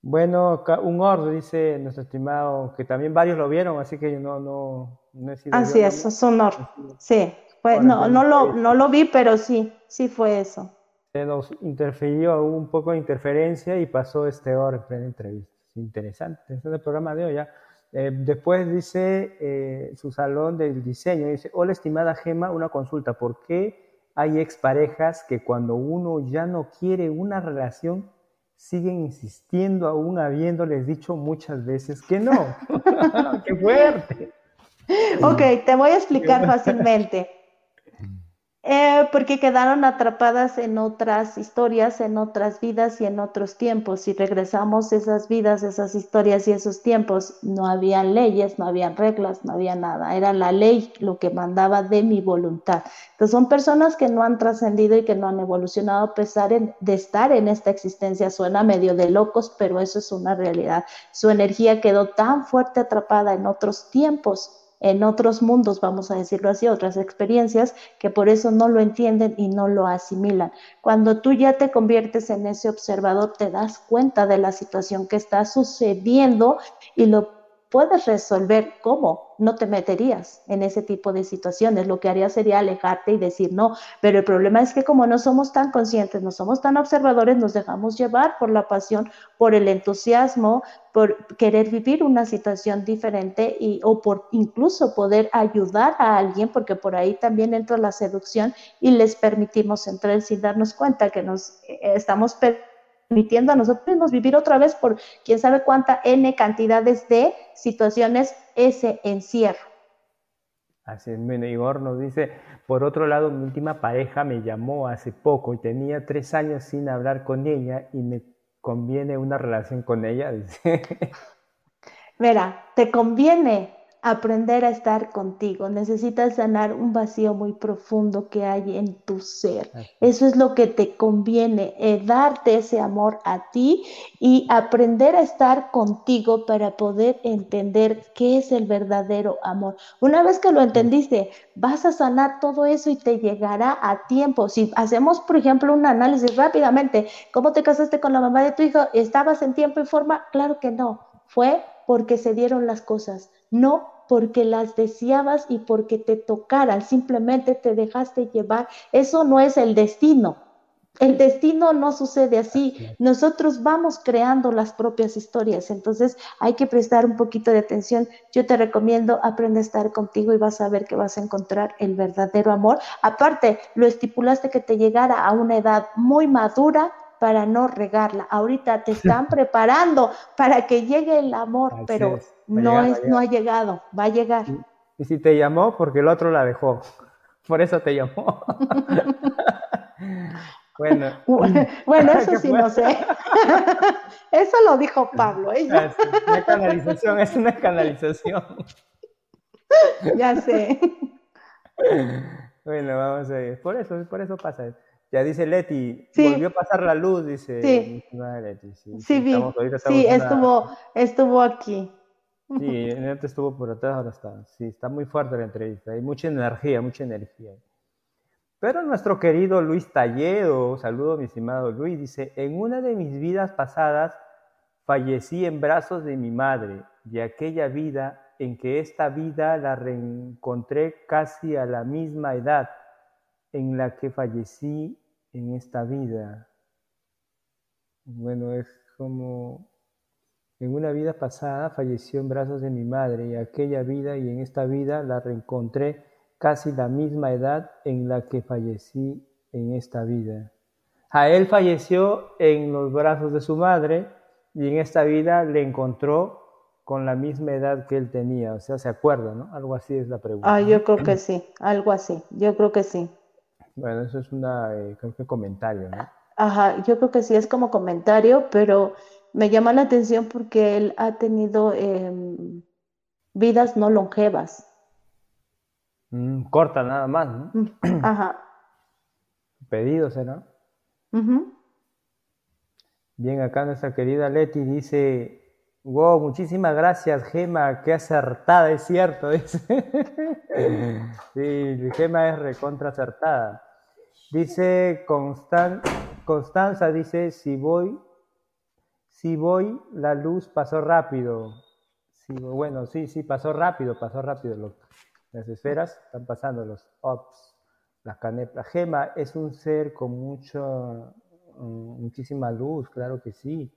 Bueno, un orden dice nuestro estimado, que también varios lo vieron, así que yo no, no, no he sido. Así es, es un orden. Sí, no, no, lo, no lo vi, pero sí, sí fue eso. Se nos interfirió, hubo un poco de interferencia y pasó este orden en entrevista. Interesante, este es el programa de hoy ya. Eh, después dice eh, su salón del diseño, dice, hola estimada Gema, una consulta, ¿por qué hay exparejas que cuando uno ya no quiere una relación, siguen insistiendo aún habiéndoles dicho muchas veces que no. *laughs* *laughs* ¡Qué fuerte! Ok, te voy a explicar *laughs* fácilmente. Eh, porque quedaron atrapadas en otras historias, en otras vidas y en otros tiempos. Si regresamos esas vidas, esas historias y esos tiempos, no había leyes, no había reglas, no había nada. Era la ley lo que mandaba de mi voluntad. Entonces son personas que no han trascendido y que no han evolucionado a pesar de estar en esta existencia. Suena medio de locos, pero eso es una realidad. Su energía quedó tan fuerte atrapada en otros tiempos en otros mundos, vamos a decirlo así, otras experiencias, que por eso no lo entienden y no lo asimilan. Cuando tú ya te conviertes en ese observador, te das cuenta de la situación que está sucediendo y lo puedes resolver. ¿Cómo? No te meterías en ese tipo de situaciones. Lo que harías sería alejarte y decir no. Pero el problema es que como no somos tan conscientes, no somos tan observadores, nos dejamos llevar por la pasión, por el entusiasmo, por querer vivir una situación diferente y, o por incluso poder ayudar a alguien, porque por ahí también entra la seducción y les permitimos entrar sin darnos cuenta que nos eh, estamos permitiendo a nosotros mismos vivir otra vez por quién sabe cuánta N cantidades de situaciones ese encierro. Así es, bueno, Igor nos dice, por otro lado, mi última pareja me llamó hace poco y tenía tres años sin hablar con ella y me conviene una relación con ella, *laughs* dice. Mira, te conviene aprender a estar contigo. Necesitas sanar un vacío muy profundo que hay en tu ser. Eso es lo que te conviene, eh, darte ese amor a ti y aprender a estar contigo para poder entender qué es el verdadero amor. Una vez que lo entendiste, vas a sanar todo eso y te llegará a tiempo. Si hacemos, por ejemplo, un análisis rápidamente, ¿cómo te casaste con la mamá de tu hijo? ¿Estabas en tiempo y forma? Claro que no. Fue porque se dieron las cosas no porque las deseabas y porque te tocaran, simplemente te dejaste llevar. Eso no es el destino. El destino no sucede así. Nosotros vamos creando las propias historias. Entonces hay que prestar un poquito de atención. Yo te recomiendo aprender a estar contigo y vas a ver que vas a encontrar el verdadero amor. Aparte, lo estipulaste que te llegara a una edad muy madura para no regarla. Ahorita te *laughs* están preparando para que llegue el amor, pero no, es, no ha llegado, va a llegar. Y, si te llamó, porque el otro la dejó. *laughs* Por eso te llamó. *laughs* bueno. bueno, eso sí no sé. eso lo dijo Pablo. ¿eh? Es una canalización, es una canalización. ya sé. Bueno, vamos a ver. Por eso, por eso pasa. Ya dice Leti, volvió a pasar la luz, dice. Sí, sí, sí, sí estuvo, estuvo aquí. Sí, antes estuvo por atrás, ahora está. Sí, está muy fuerte la entrevista. Hay mucha energía, mucha energía. Pero nuestro querido Luis Talledo, saludo mi estimado Luis, dice, en una de mis vidas pasadas fallecí en brazos de mi madre y aquella vida en que esta vida la reencontré casi a la misma edad en la que fallecí en esta vida. Bueno, es como en una vida pasada falleció en brazos de mi madre y aquella vida y en esta vida la reencontré casi la misma edad en la que fallecí en esta vida. A él falleció en los brazos de su madre y en esta vida le encontró con la misma edad que él tenía. O sea, se acuerda, ¿no? Algo así es la pregunta. Ah, yo creo que sí, algo así. Yo creo que sí. Bueno, eso es una, eh, creo que comentario, ¿no? Ajá, yo creo que sí es como comentario, pero me llama la atención porque él ha tenido em, vidas no longevas. Mm, corta nada más, ¿no? Mm, *clears throat* ajá. Pedidos, ¿no? Bien, acá nuestra querida Leti dice, wow, muchísimas gracias, Gema, qué acertada, es cierto. *laughs* sí, Gema es recontra acertada. Dice Constan Constanza, dice, si voy si voy, la luz pasó rápido. bueno, sí, sí, pasó rápido, pasó rápido. las esferas están pasando, los ops, las caneplas. Gema es un ser con mucho, mm, muchísima luz, claro que sí.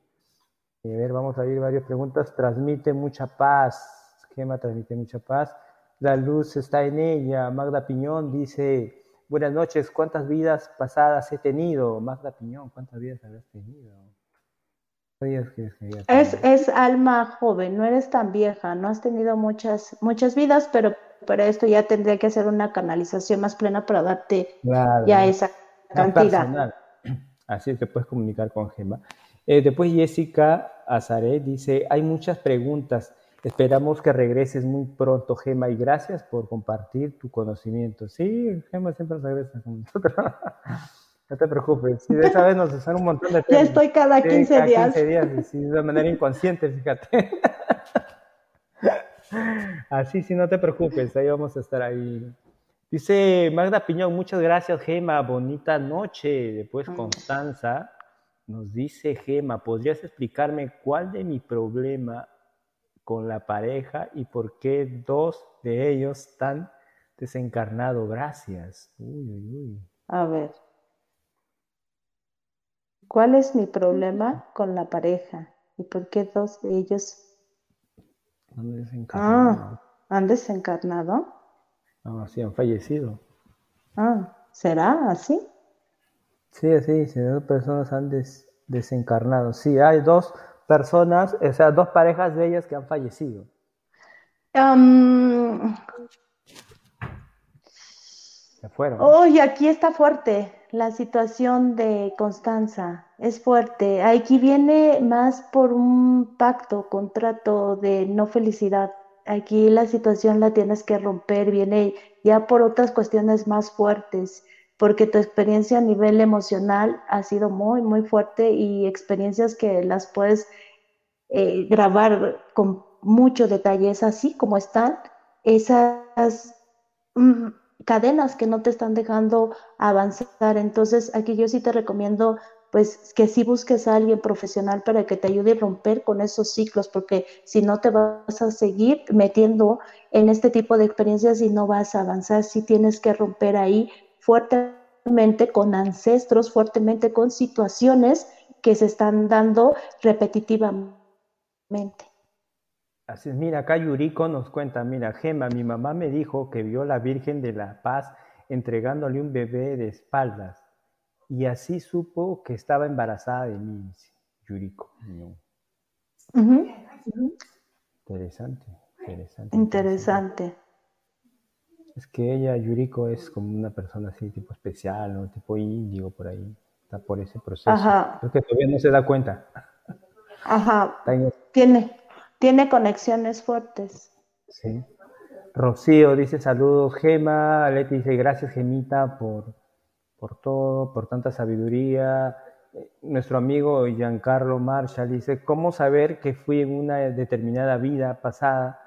A ver, vamos a ir varias preguntas. Transmite mucha paz. Gema transmite mucha paz. La luz está en ella. Magda Piñón dice, buenas noches, ¿cuántas vidas pasadas he tenido? Magda Piñón, ¿cuántas vidas habrás tenido? es, es alma joven, no eres tan vieja, no has tenido muchas, muchas vidas, pero para esto ya tendría que hacer una canalización más plena para darte ya esa cantidad. *clears throat* Así te puedes comunicar con Gemma. Eh, después Jessica Azaré dice, hay muchas preguntas. Esperamos que regreses muy pronto, Gema, y gracias por compartir tu conocimiento. Sí, Gema siempre regresa con nosotros. *laughs* no te preocupes. Sí, de esa vez nos usan un montón de temas. Ya estoy cada 15 cada días. 15 días, sí, de manera inconsciente, fíjate. *laughs* Así, sí, no te preocupes, ahí vamos a estar ahí. Dice Magda Piñón, muchas gracias, Gema, bonita noche. Después Constanza nos dice, Gema, ¿podrías explicarme cuál de mi problema con la pareja y por qué dos de ellos están desencarnados. Gracias. A ver. ¿Cuál es mi problema con la pareja y por qué dos de ellos han desencarnado? Ah, ¿han desencarnado? Ah, sí, han fallecido. Ah, ¿será así? Sí, sí, sí, dos personas han desencarnado. Sí, hay dos personas, o sea, dos parejas de ellas que han fallecido. Se fueron. Hoy aquí está fuerte la situación de Constanza, es fuerte. Aquí viene más por un pacto, contrato de no felicidad. Aquí la situación la tienes que romper, viene ya por otras cuestiones más fuertes, porque tu experiencia a nivel emocional ha sido muy, muy fuerte y experiencias que las puedes eh, grabar con mucho detalle, es así como están esas mm, cadenas que no te están dejando avanzar. Entonces, aquí yo sí te recomiendo pues que sí busques a alguien profesional para que te ayude a romper con esos ciclos, porque si no te vas a seguir metiendo en este tipo de experiencias y no vas a avanzar, sí tienes que romper ahí fuertemente con ancestros, fuertemente con situaciones que se están dando repetitivamente. Así es, mira, acá Yuriko nos cuenta, mira, Gema, mi mamá me dijo que vio a la Virgen de la Paz entregándole un bebé de espaldas y así supo que estaba embarazada de mí, Yuriko. Interesante, interesante. Interesante. Es que ella, Yuriko, es como una persona así, tipo especial, ¿no? Tipo índigo por ahí. Está por ese proceso. Ajá. Creo que todavía no se da cuenta. Ajá. Tiene, tiene conexiones fuertes. Sí. Rocío dice saludos, Gema. Leti dice gracias, Gemita, por, por todo, por tanta sabiduría. Nuestro amigo Giancarlo Marshall dice, ¿cómo saber que fui en una determinada vida pasada?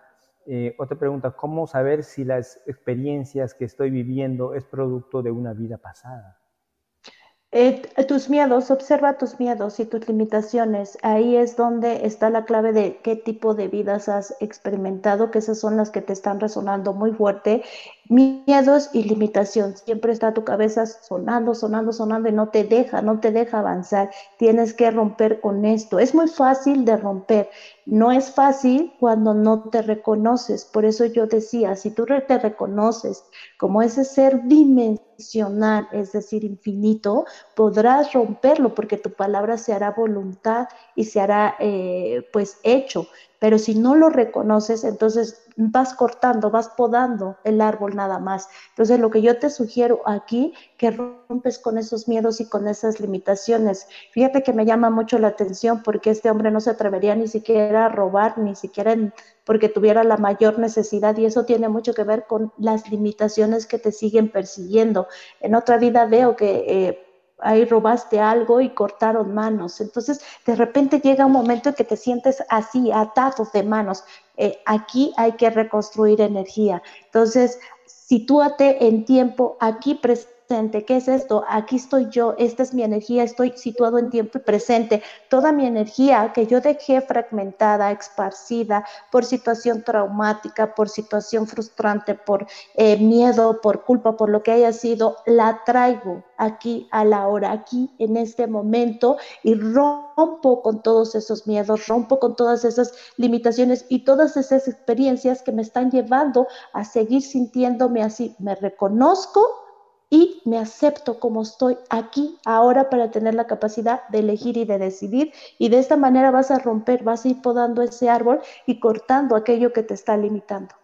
Eh, otra pregunta, ¿cómo saber si las experiencias que estoy viviendo es producto de una vida pasada? Eh, tus miedos, observa tus miedos y tus limitaciones. Ahí es donde está la clave de qué tipo de vidas has experimentado, que esas son las que te están resonando muy fuerte. Miedos y limitación. Siempre está tu cabeza sonando, sonando, sonando y no te deja, no te deja avanzar. Tienes que romper con esto. Es muy fácil de romper. No es fácil cuando no te reconoces. Por eso yo decía, si tú te reconoces como ese ser dimensional, es decir, infinito, podrás romperlo porque tu palabra se hará voluntad y se hará eh, pues hecho. Pero si no lo reconoces, entonces vas cortando, vas podando el árbol nada más. Entonces lo que yo te sugiero aquí, que rompes con esos miedos y con esas limitaciones. Fíjate que me llama mucho la atención porque este hombre no se atrevería ni siquiera a robar, ni siquiera porque tuviera la mayor necesidad y eso tiene mucho que ver con las limitaciones que te siguen persiguiendo. En otra vida veo que... Eh, ahí robaste algo y cortaron manos. Entonces, de repente llega un momento en que te sientes así, atado de manos. Eh, aquí hay que reconstruir energía. Entonces, sitúate en tiempo aquí presente ¿Qué es esto? Aquí estoy yo, esta es mi energía, estoy situado en tiempo presente. Toda mi energía que yo dejé fragmentada, esparcida por situación traumática, por situación frustrante, por eh, miedo, por culpa, por lo que haya sido, la traigo aquí a la hora, aquí en este momento y rompo con todos esos miedos, rompo con todas esas limitaciones y todas esas experiencias que me están llevando a seguir sintiéndome así. Me reconozco y me acepto como estoy aquí, ahora, para tener la capacidad de elegir y de decidir. Y de esta manera vas a romper, vas a ir podando ese árbol y cortando aquello que te está limitando.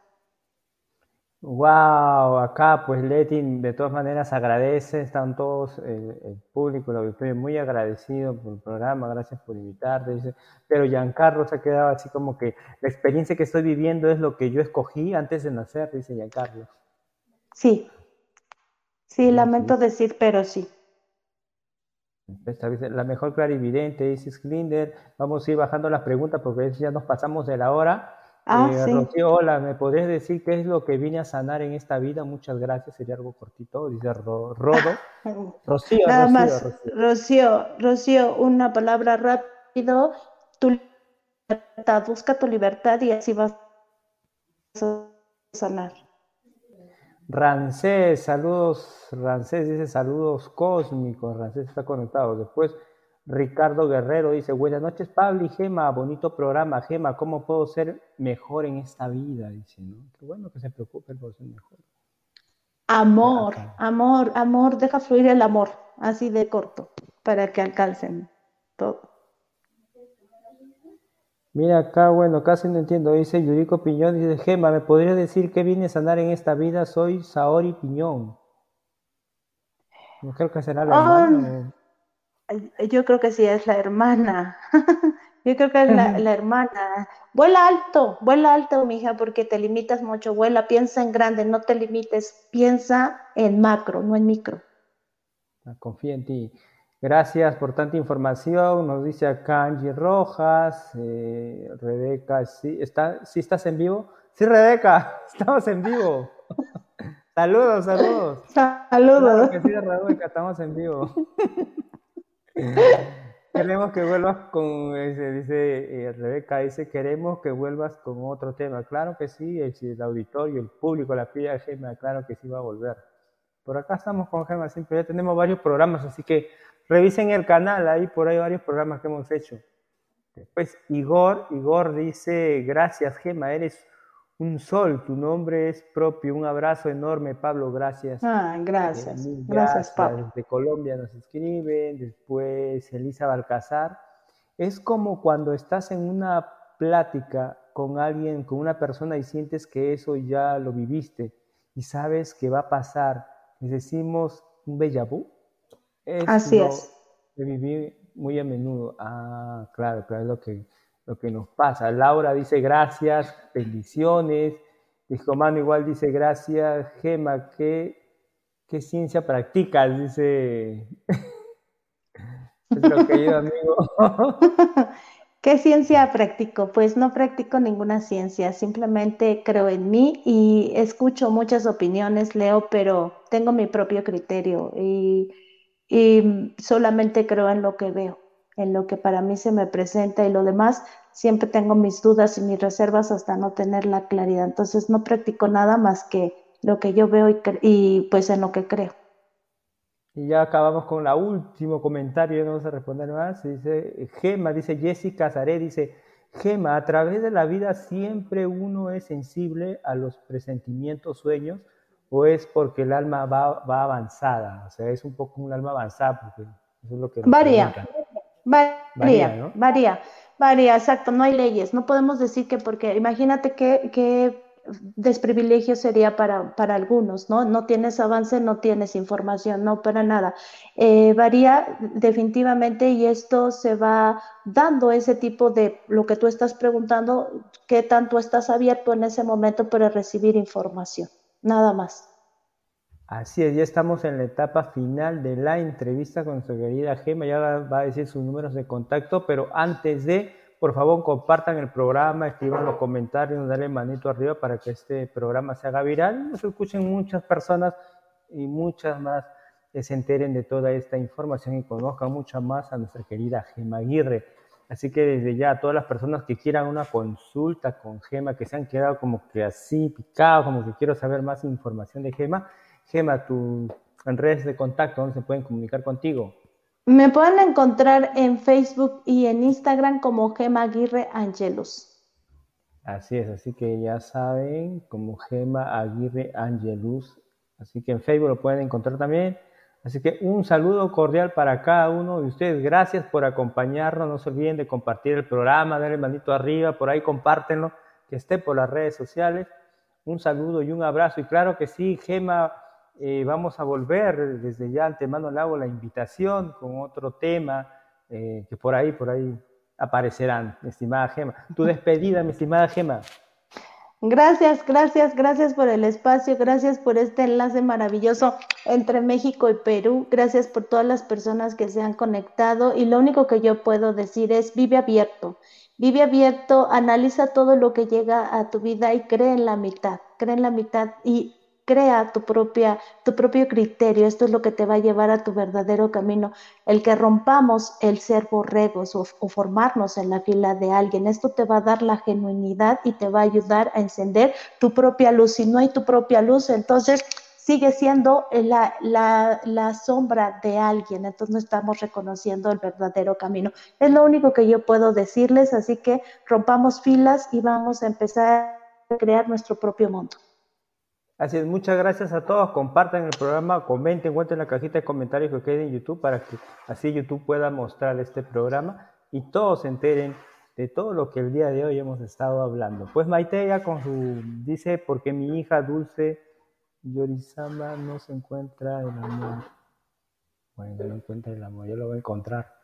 Wow, acá pues Leti de todas maneras agradece, están todos el, público, el auditorio muy agradecido por el programa, gracias por invitarte, dice, pero Giancarlo se ha quedado así como que la experiencia que estoy viviendo es lo que yo escogí antes de nacer, dice Giancarlo. Sí, sí, lamento decir, pero sí. La mejor clarividente, dice Slinder, vamos a ir bajando las preguntas porque ya nos pasamos de la hora. Ah, eh, Rocío, hola, ¿me podrías decir qué es lo que vine a sanar en esta vida? Muchas gracias, sería algo cortito, dice Rodo. *laughs* Rocío, Nada Rocío, más, Rocío. Rocío, una palabra rápido, tu libertad, busca tu libertad y así vas a sanar. Rancés, saludos, Rancés dice saludos cósmicos, Rancés está conectado. Después, Ricardo Guerrero dice, buenas noches Pablo y Gema, bonito programa. Gema, ¿cómo puedo ser mejor en esta vida? Dice, ¿no? Qué bueno que se preocupe por ser mejor. Amor, amor, amor, deja fluir el amor, así de corto, para que alcancen todo. Mira acá, bueno, casi no entiendo, dice Yuriko Piñón, dice, Gema, ¿me podrías decir qué viene a sanar en esta vida? Soy Saori Piñón. No creo que será la hermana. Yo creo que sí es la hermana. *laughs* Yo creo que es la, hermana. Vuela alto, vuela alto, mija, porque te limitas mucho. Vuela, piensa en grande, no te limites. Piensa en macro, no en micro. Ah, confía en ti. Gracias por tanta información. Nos dice acá Angie Rojas. Eh, Rebeca, ¿sí, está, ¿sí estás en vivo? Sí, Rebeca, *laughs* estamos en vivo. *laughs* saludos, saludos. Saludos. sí, Rebeca, estamos en vivo. *laughs* queremos que vuelvas con, dice eh, Rebeca, dice, queremos que vuelvas con otro tema. Claro que sí, el, auditorio, el público, la pilla Gema, claro que sí va a volver. Por acá estamos con Gema, siempre ya tenemos varios programas, así que revisen el canal, ahí por ahí varios programas que hemos hecho. Después Igor, Igor dice, gracias Gema, eres un sol, tu nombre es propio. Un abrazo enorme, Pablo, gracias. Ah, gracias. gracias, Pablo. De Colombia nos escriben, después Elisa Balcazar. Es como cuando estás en una plática con alguien, con una persona y sientes que eso ya lo viviste y sabes que va a pasar. Les decimos un déjà Así es. De vivir muy a menudo. Ah, claro, claro, es lo que lo que nos pasa. Laura dice gracias, bendiciones. Mano igual dice gracias. Gema, ¿qué, qué ciencia practicas? Dice. *laughs* Nuestro querido amigo. *laughs* ¿Qué ciencia practico? Pues no practico ninguna ciencia, simplemente creo en mí y escucho muchas opiniones, leo, pero tengo mi propio criterio y, y solamente creo en lo que veo, en lo que para mí se me presenta y lo demás siempre tengo mis dudas y mis reservas hasta no tener la claridad. Entonces no practico nada más que lo que yo veo y, pues en lo que creo. Y ya acabamos con la último comentario, no vamos a responder más. Dice Gema, dice Jessica Zaré, dice Gema, a través de la vida siempre uno es sensible a los presentimientos, sueños, o es porque el alma va, va avanzada, o sea, es un poco un alma avanzada, porque eso es lo que... Varía, varía, varía, varía. Varía, exacto, no hay leyes. No podemos decir que porque, imagínate qué, desprivilegio sería para, para, algunos, ¿no? No tienes avance, no tienes información, no para nada. Eh, varía definitivamente y esto se va dando ese tipo de lo que tú estás preguntando, qué tanto estás abierto en ese momento para recibir información, nada más. Así es, ya estamos en la etapa final de la entrevista con nuestra querida Gema, ya va a decir sus números de contacto, pero antes de, por favor, compartan el programa, escriban los comentarios, dale manito arriba para que este programa se haga viral, nos escuchen muchas personas y muchas más que se enteren de toda esta información y conozcan mucho más a nuestra querida Gema Aguirre. Así que desde ya, todas las personas que quieran una consulta con Gema, que se han quedado como que así picados, como que quiero saber más información de Gema, Gema, tu en redes de contacto, ¿dónde se pueden comunicar contigo? Me pueden encontrar en Facebook y en Instagram como Gema Aguirre Angelus. Así es, así que ya saben, como Gema Aguirre Angelus, Así que en Facebook lo pueden encontrar también. Así que un saludo cordial para cada uno de ustedes. Gracias por acompañarnos. No se olviden de compartir el programa, darle manito arriba, por ahí compártenlo, que esté por las redes sociales. Un saludo y un abrazo. Y claro que sí, Gema, eh, vamos a volver desde ya antemano le hago la invitación con otro tema eh, que por ahí, por ahí aparecerán, mi estimada Gema. Tu *laughs* despedida, mi estimada Gema. Gracias, gracias, gracias por el espacio, gracias por este enlace maravilloso entre México y Perú, gracias por todas las personas que se han conectado y lo único que yo puedo decir es vive abierto, vive abierto, analiza todo lo que llega a tu vida y cree en la mitad, cree en la mitad y crea tu, propia, tu propio criterio. Esto es lo que te va a llevar a tu verdadero camino. El que rompamos el ser borregos o, formarnos en la fila de alguien. Esto te va a dar la genuinidad y te va a ayudar a encender tu propia luz. Si no hay tu propia luz, entonces sigue siendo la, la, la, sombra de alguien, entonces no estamos reconociendo el verdadero camino. Es lo único que yo puedo decirles, así que rompamos filas y vamos a empezar a crear nuestro propio mundo. Así es, muchas gracias a todos. Compartan el programa, comenten, cuenten la cajita de comentarios que quede en YouTube para que así YouTube pueda mostrar este programa y todos se enteren de todo lo que el día de hoy hemos estado hablando. Pues Maite ya con su dice porque mi hija Dulce Yorizama no se encuentra el amor. Bueno, no encuentra el amor, yo lo voy a encontrar.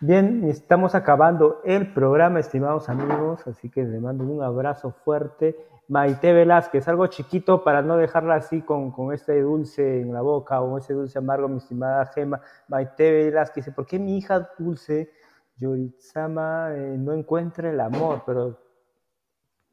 Bien, estamos acabando el programa, estimados amigos, así que les mando un abrazo fuerte Maite Velázquez, algo chiquito para no dejarla así con, con, este dulce en la boca o ese dulce amargo, mi estimada Gema. Maite Velázquez dice, ¿por qué mi hija dulce, Yoritsama, eh, no encuentra el amor? Pero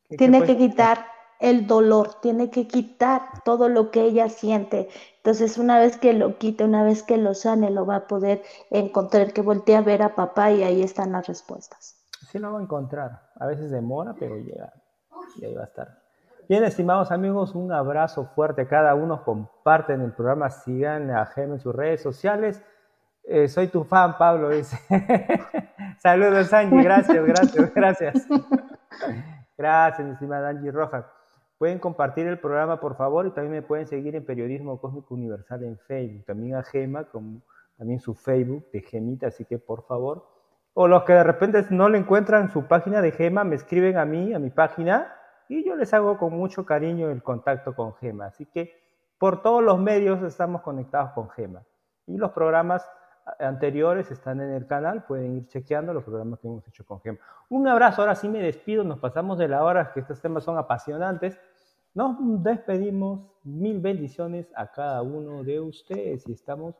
Tiene que quitar el dolor, tiene que quitar todo lo que ella siente. Entonces, una vez que lo quite, una vez que lo sane, lo va a poder encontrar, que voltee a ver a papá y ahí están las respuestas. Sí, lo va a encontrar. A veces demora, pero llega. Y ahí va a estar. Bien, estimados amigos, un abrazo fuerte cada uno. Comparten el programa, sigan a Gem en sus redes sociales. Eh, soy tu fan, Pablo, dice. *laughs* Saludos, Angie, gracias, gracias, gracias. *laughs* Gracias, estimada Angie Rojas. Pueden compartir el programa, por favor, y también me pueden seguir en Periodismo Cósmico Universal en Facebook. También a Gema, como también su Facebook de Gemita, así que por favor. O los que de repente no le encuentran su página de Gema, me escriben a mí, a mi página, y yo les hago con mucho cariño el contacto con Gema. Así que por todos los medios estamos conectados con Gema. Y los programas anteriores están en el canal, pueden ir chequeando los programas que hemos hecho con Gema. Un abrazo, ahora sí me despido, nos pasamos de la hora, que estos temas son apasionantes. Nos despedimos, mil bendiciones a cada uno de ustedes y estamos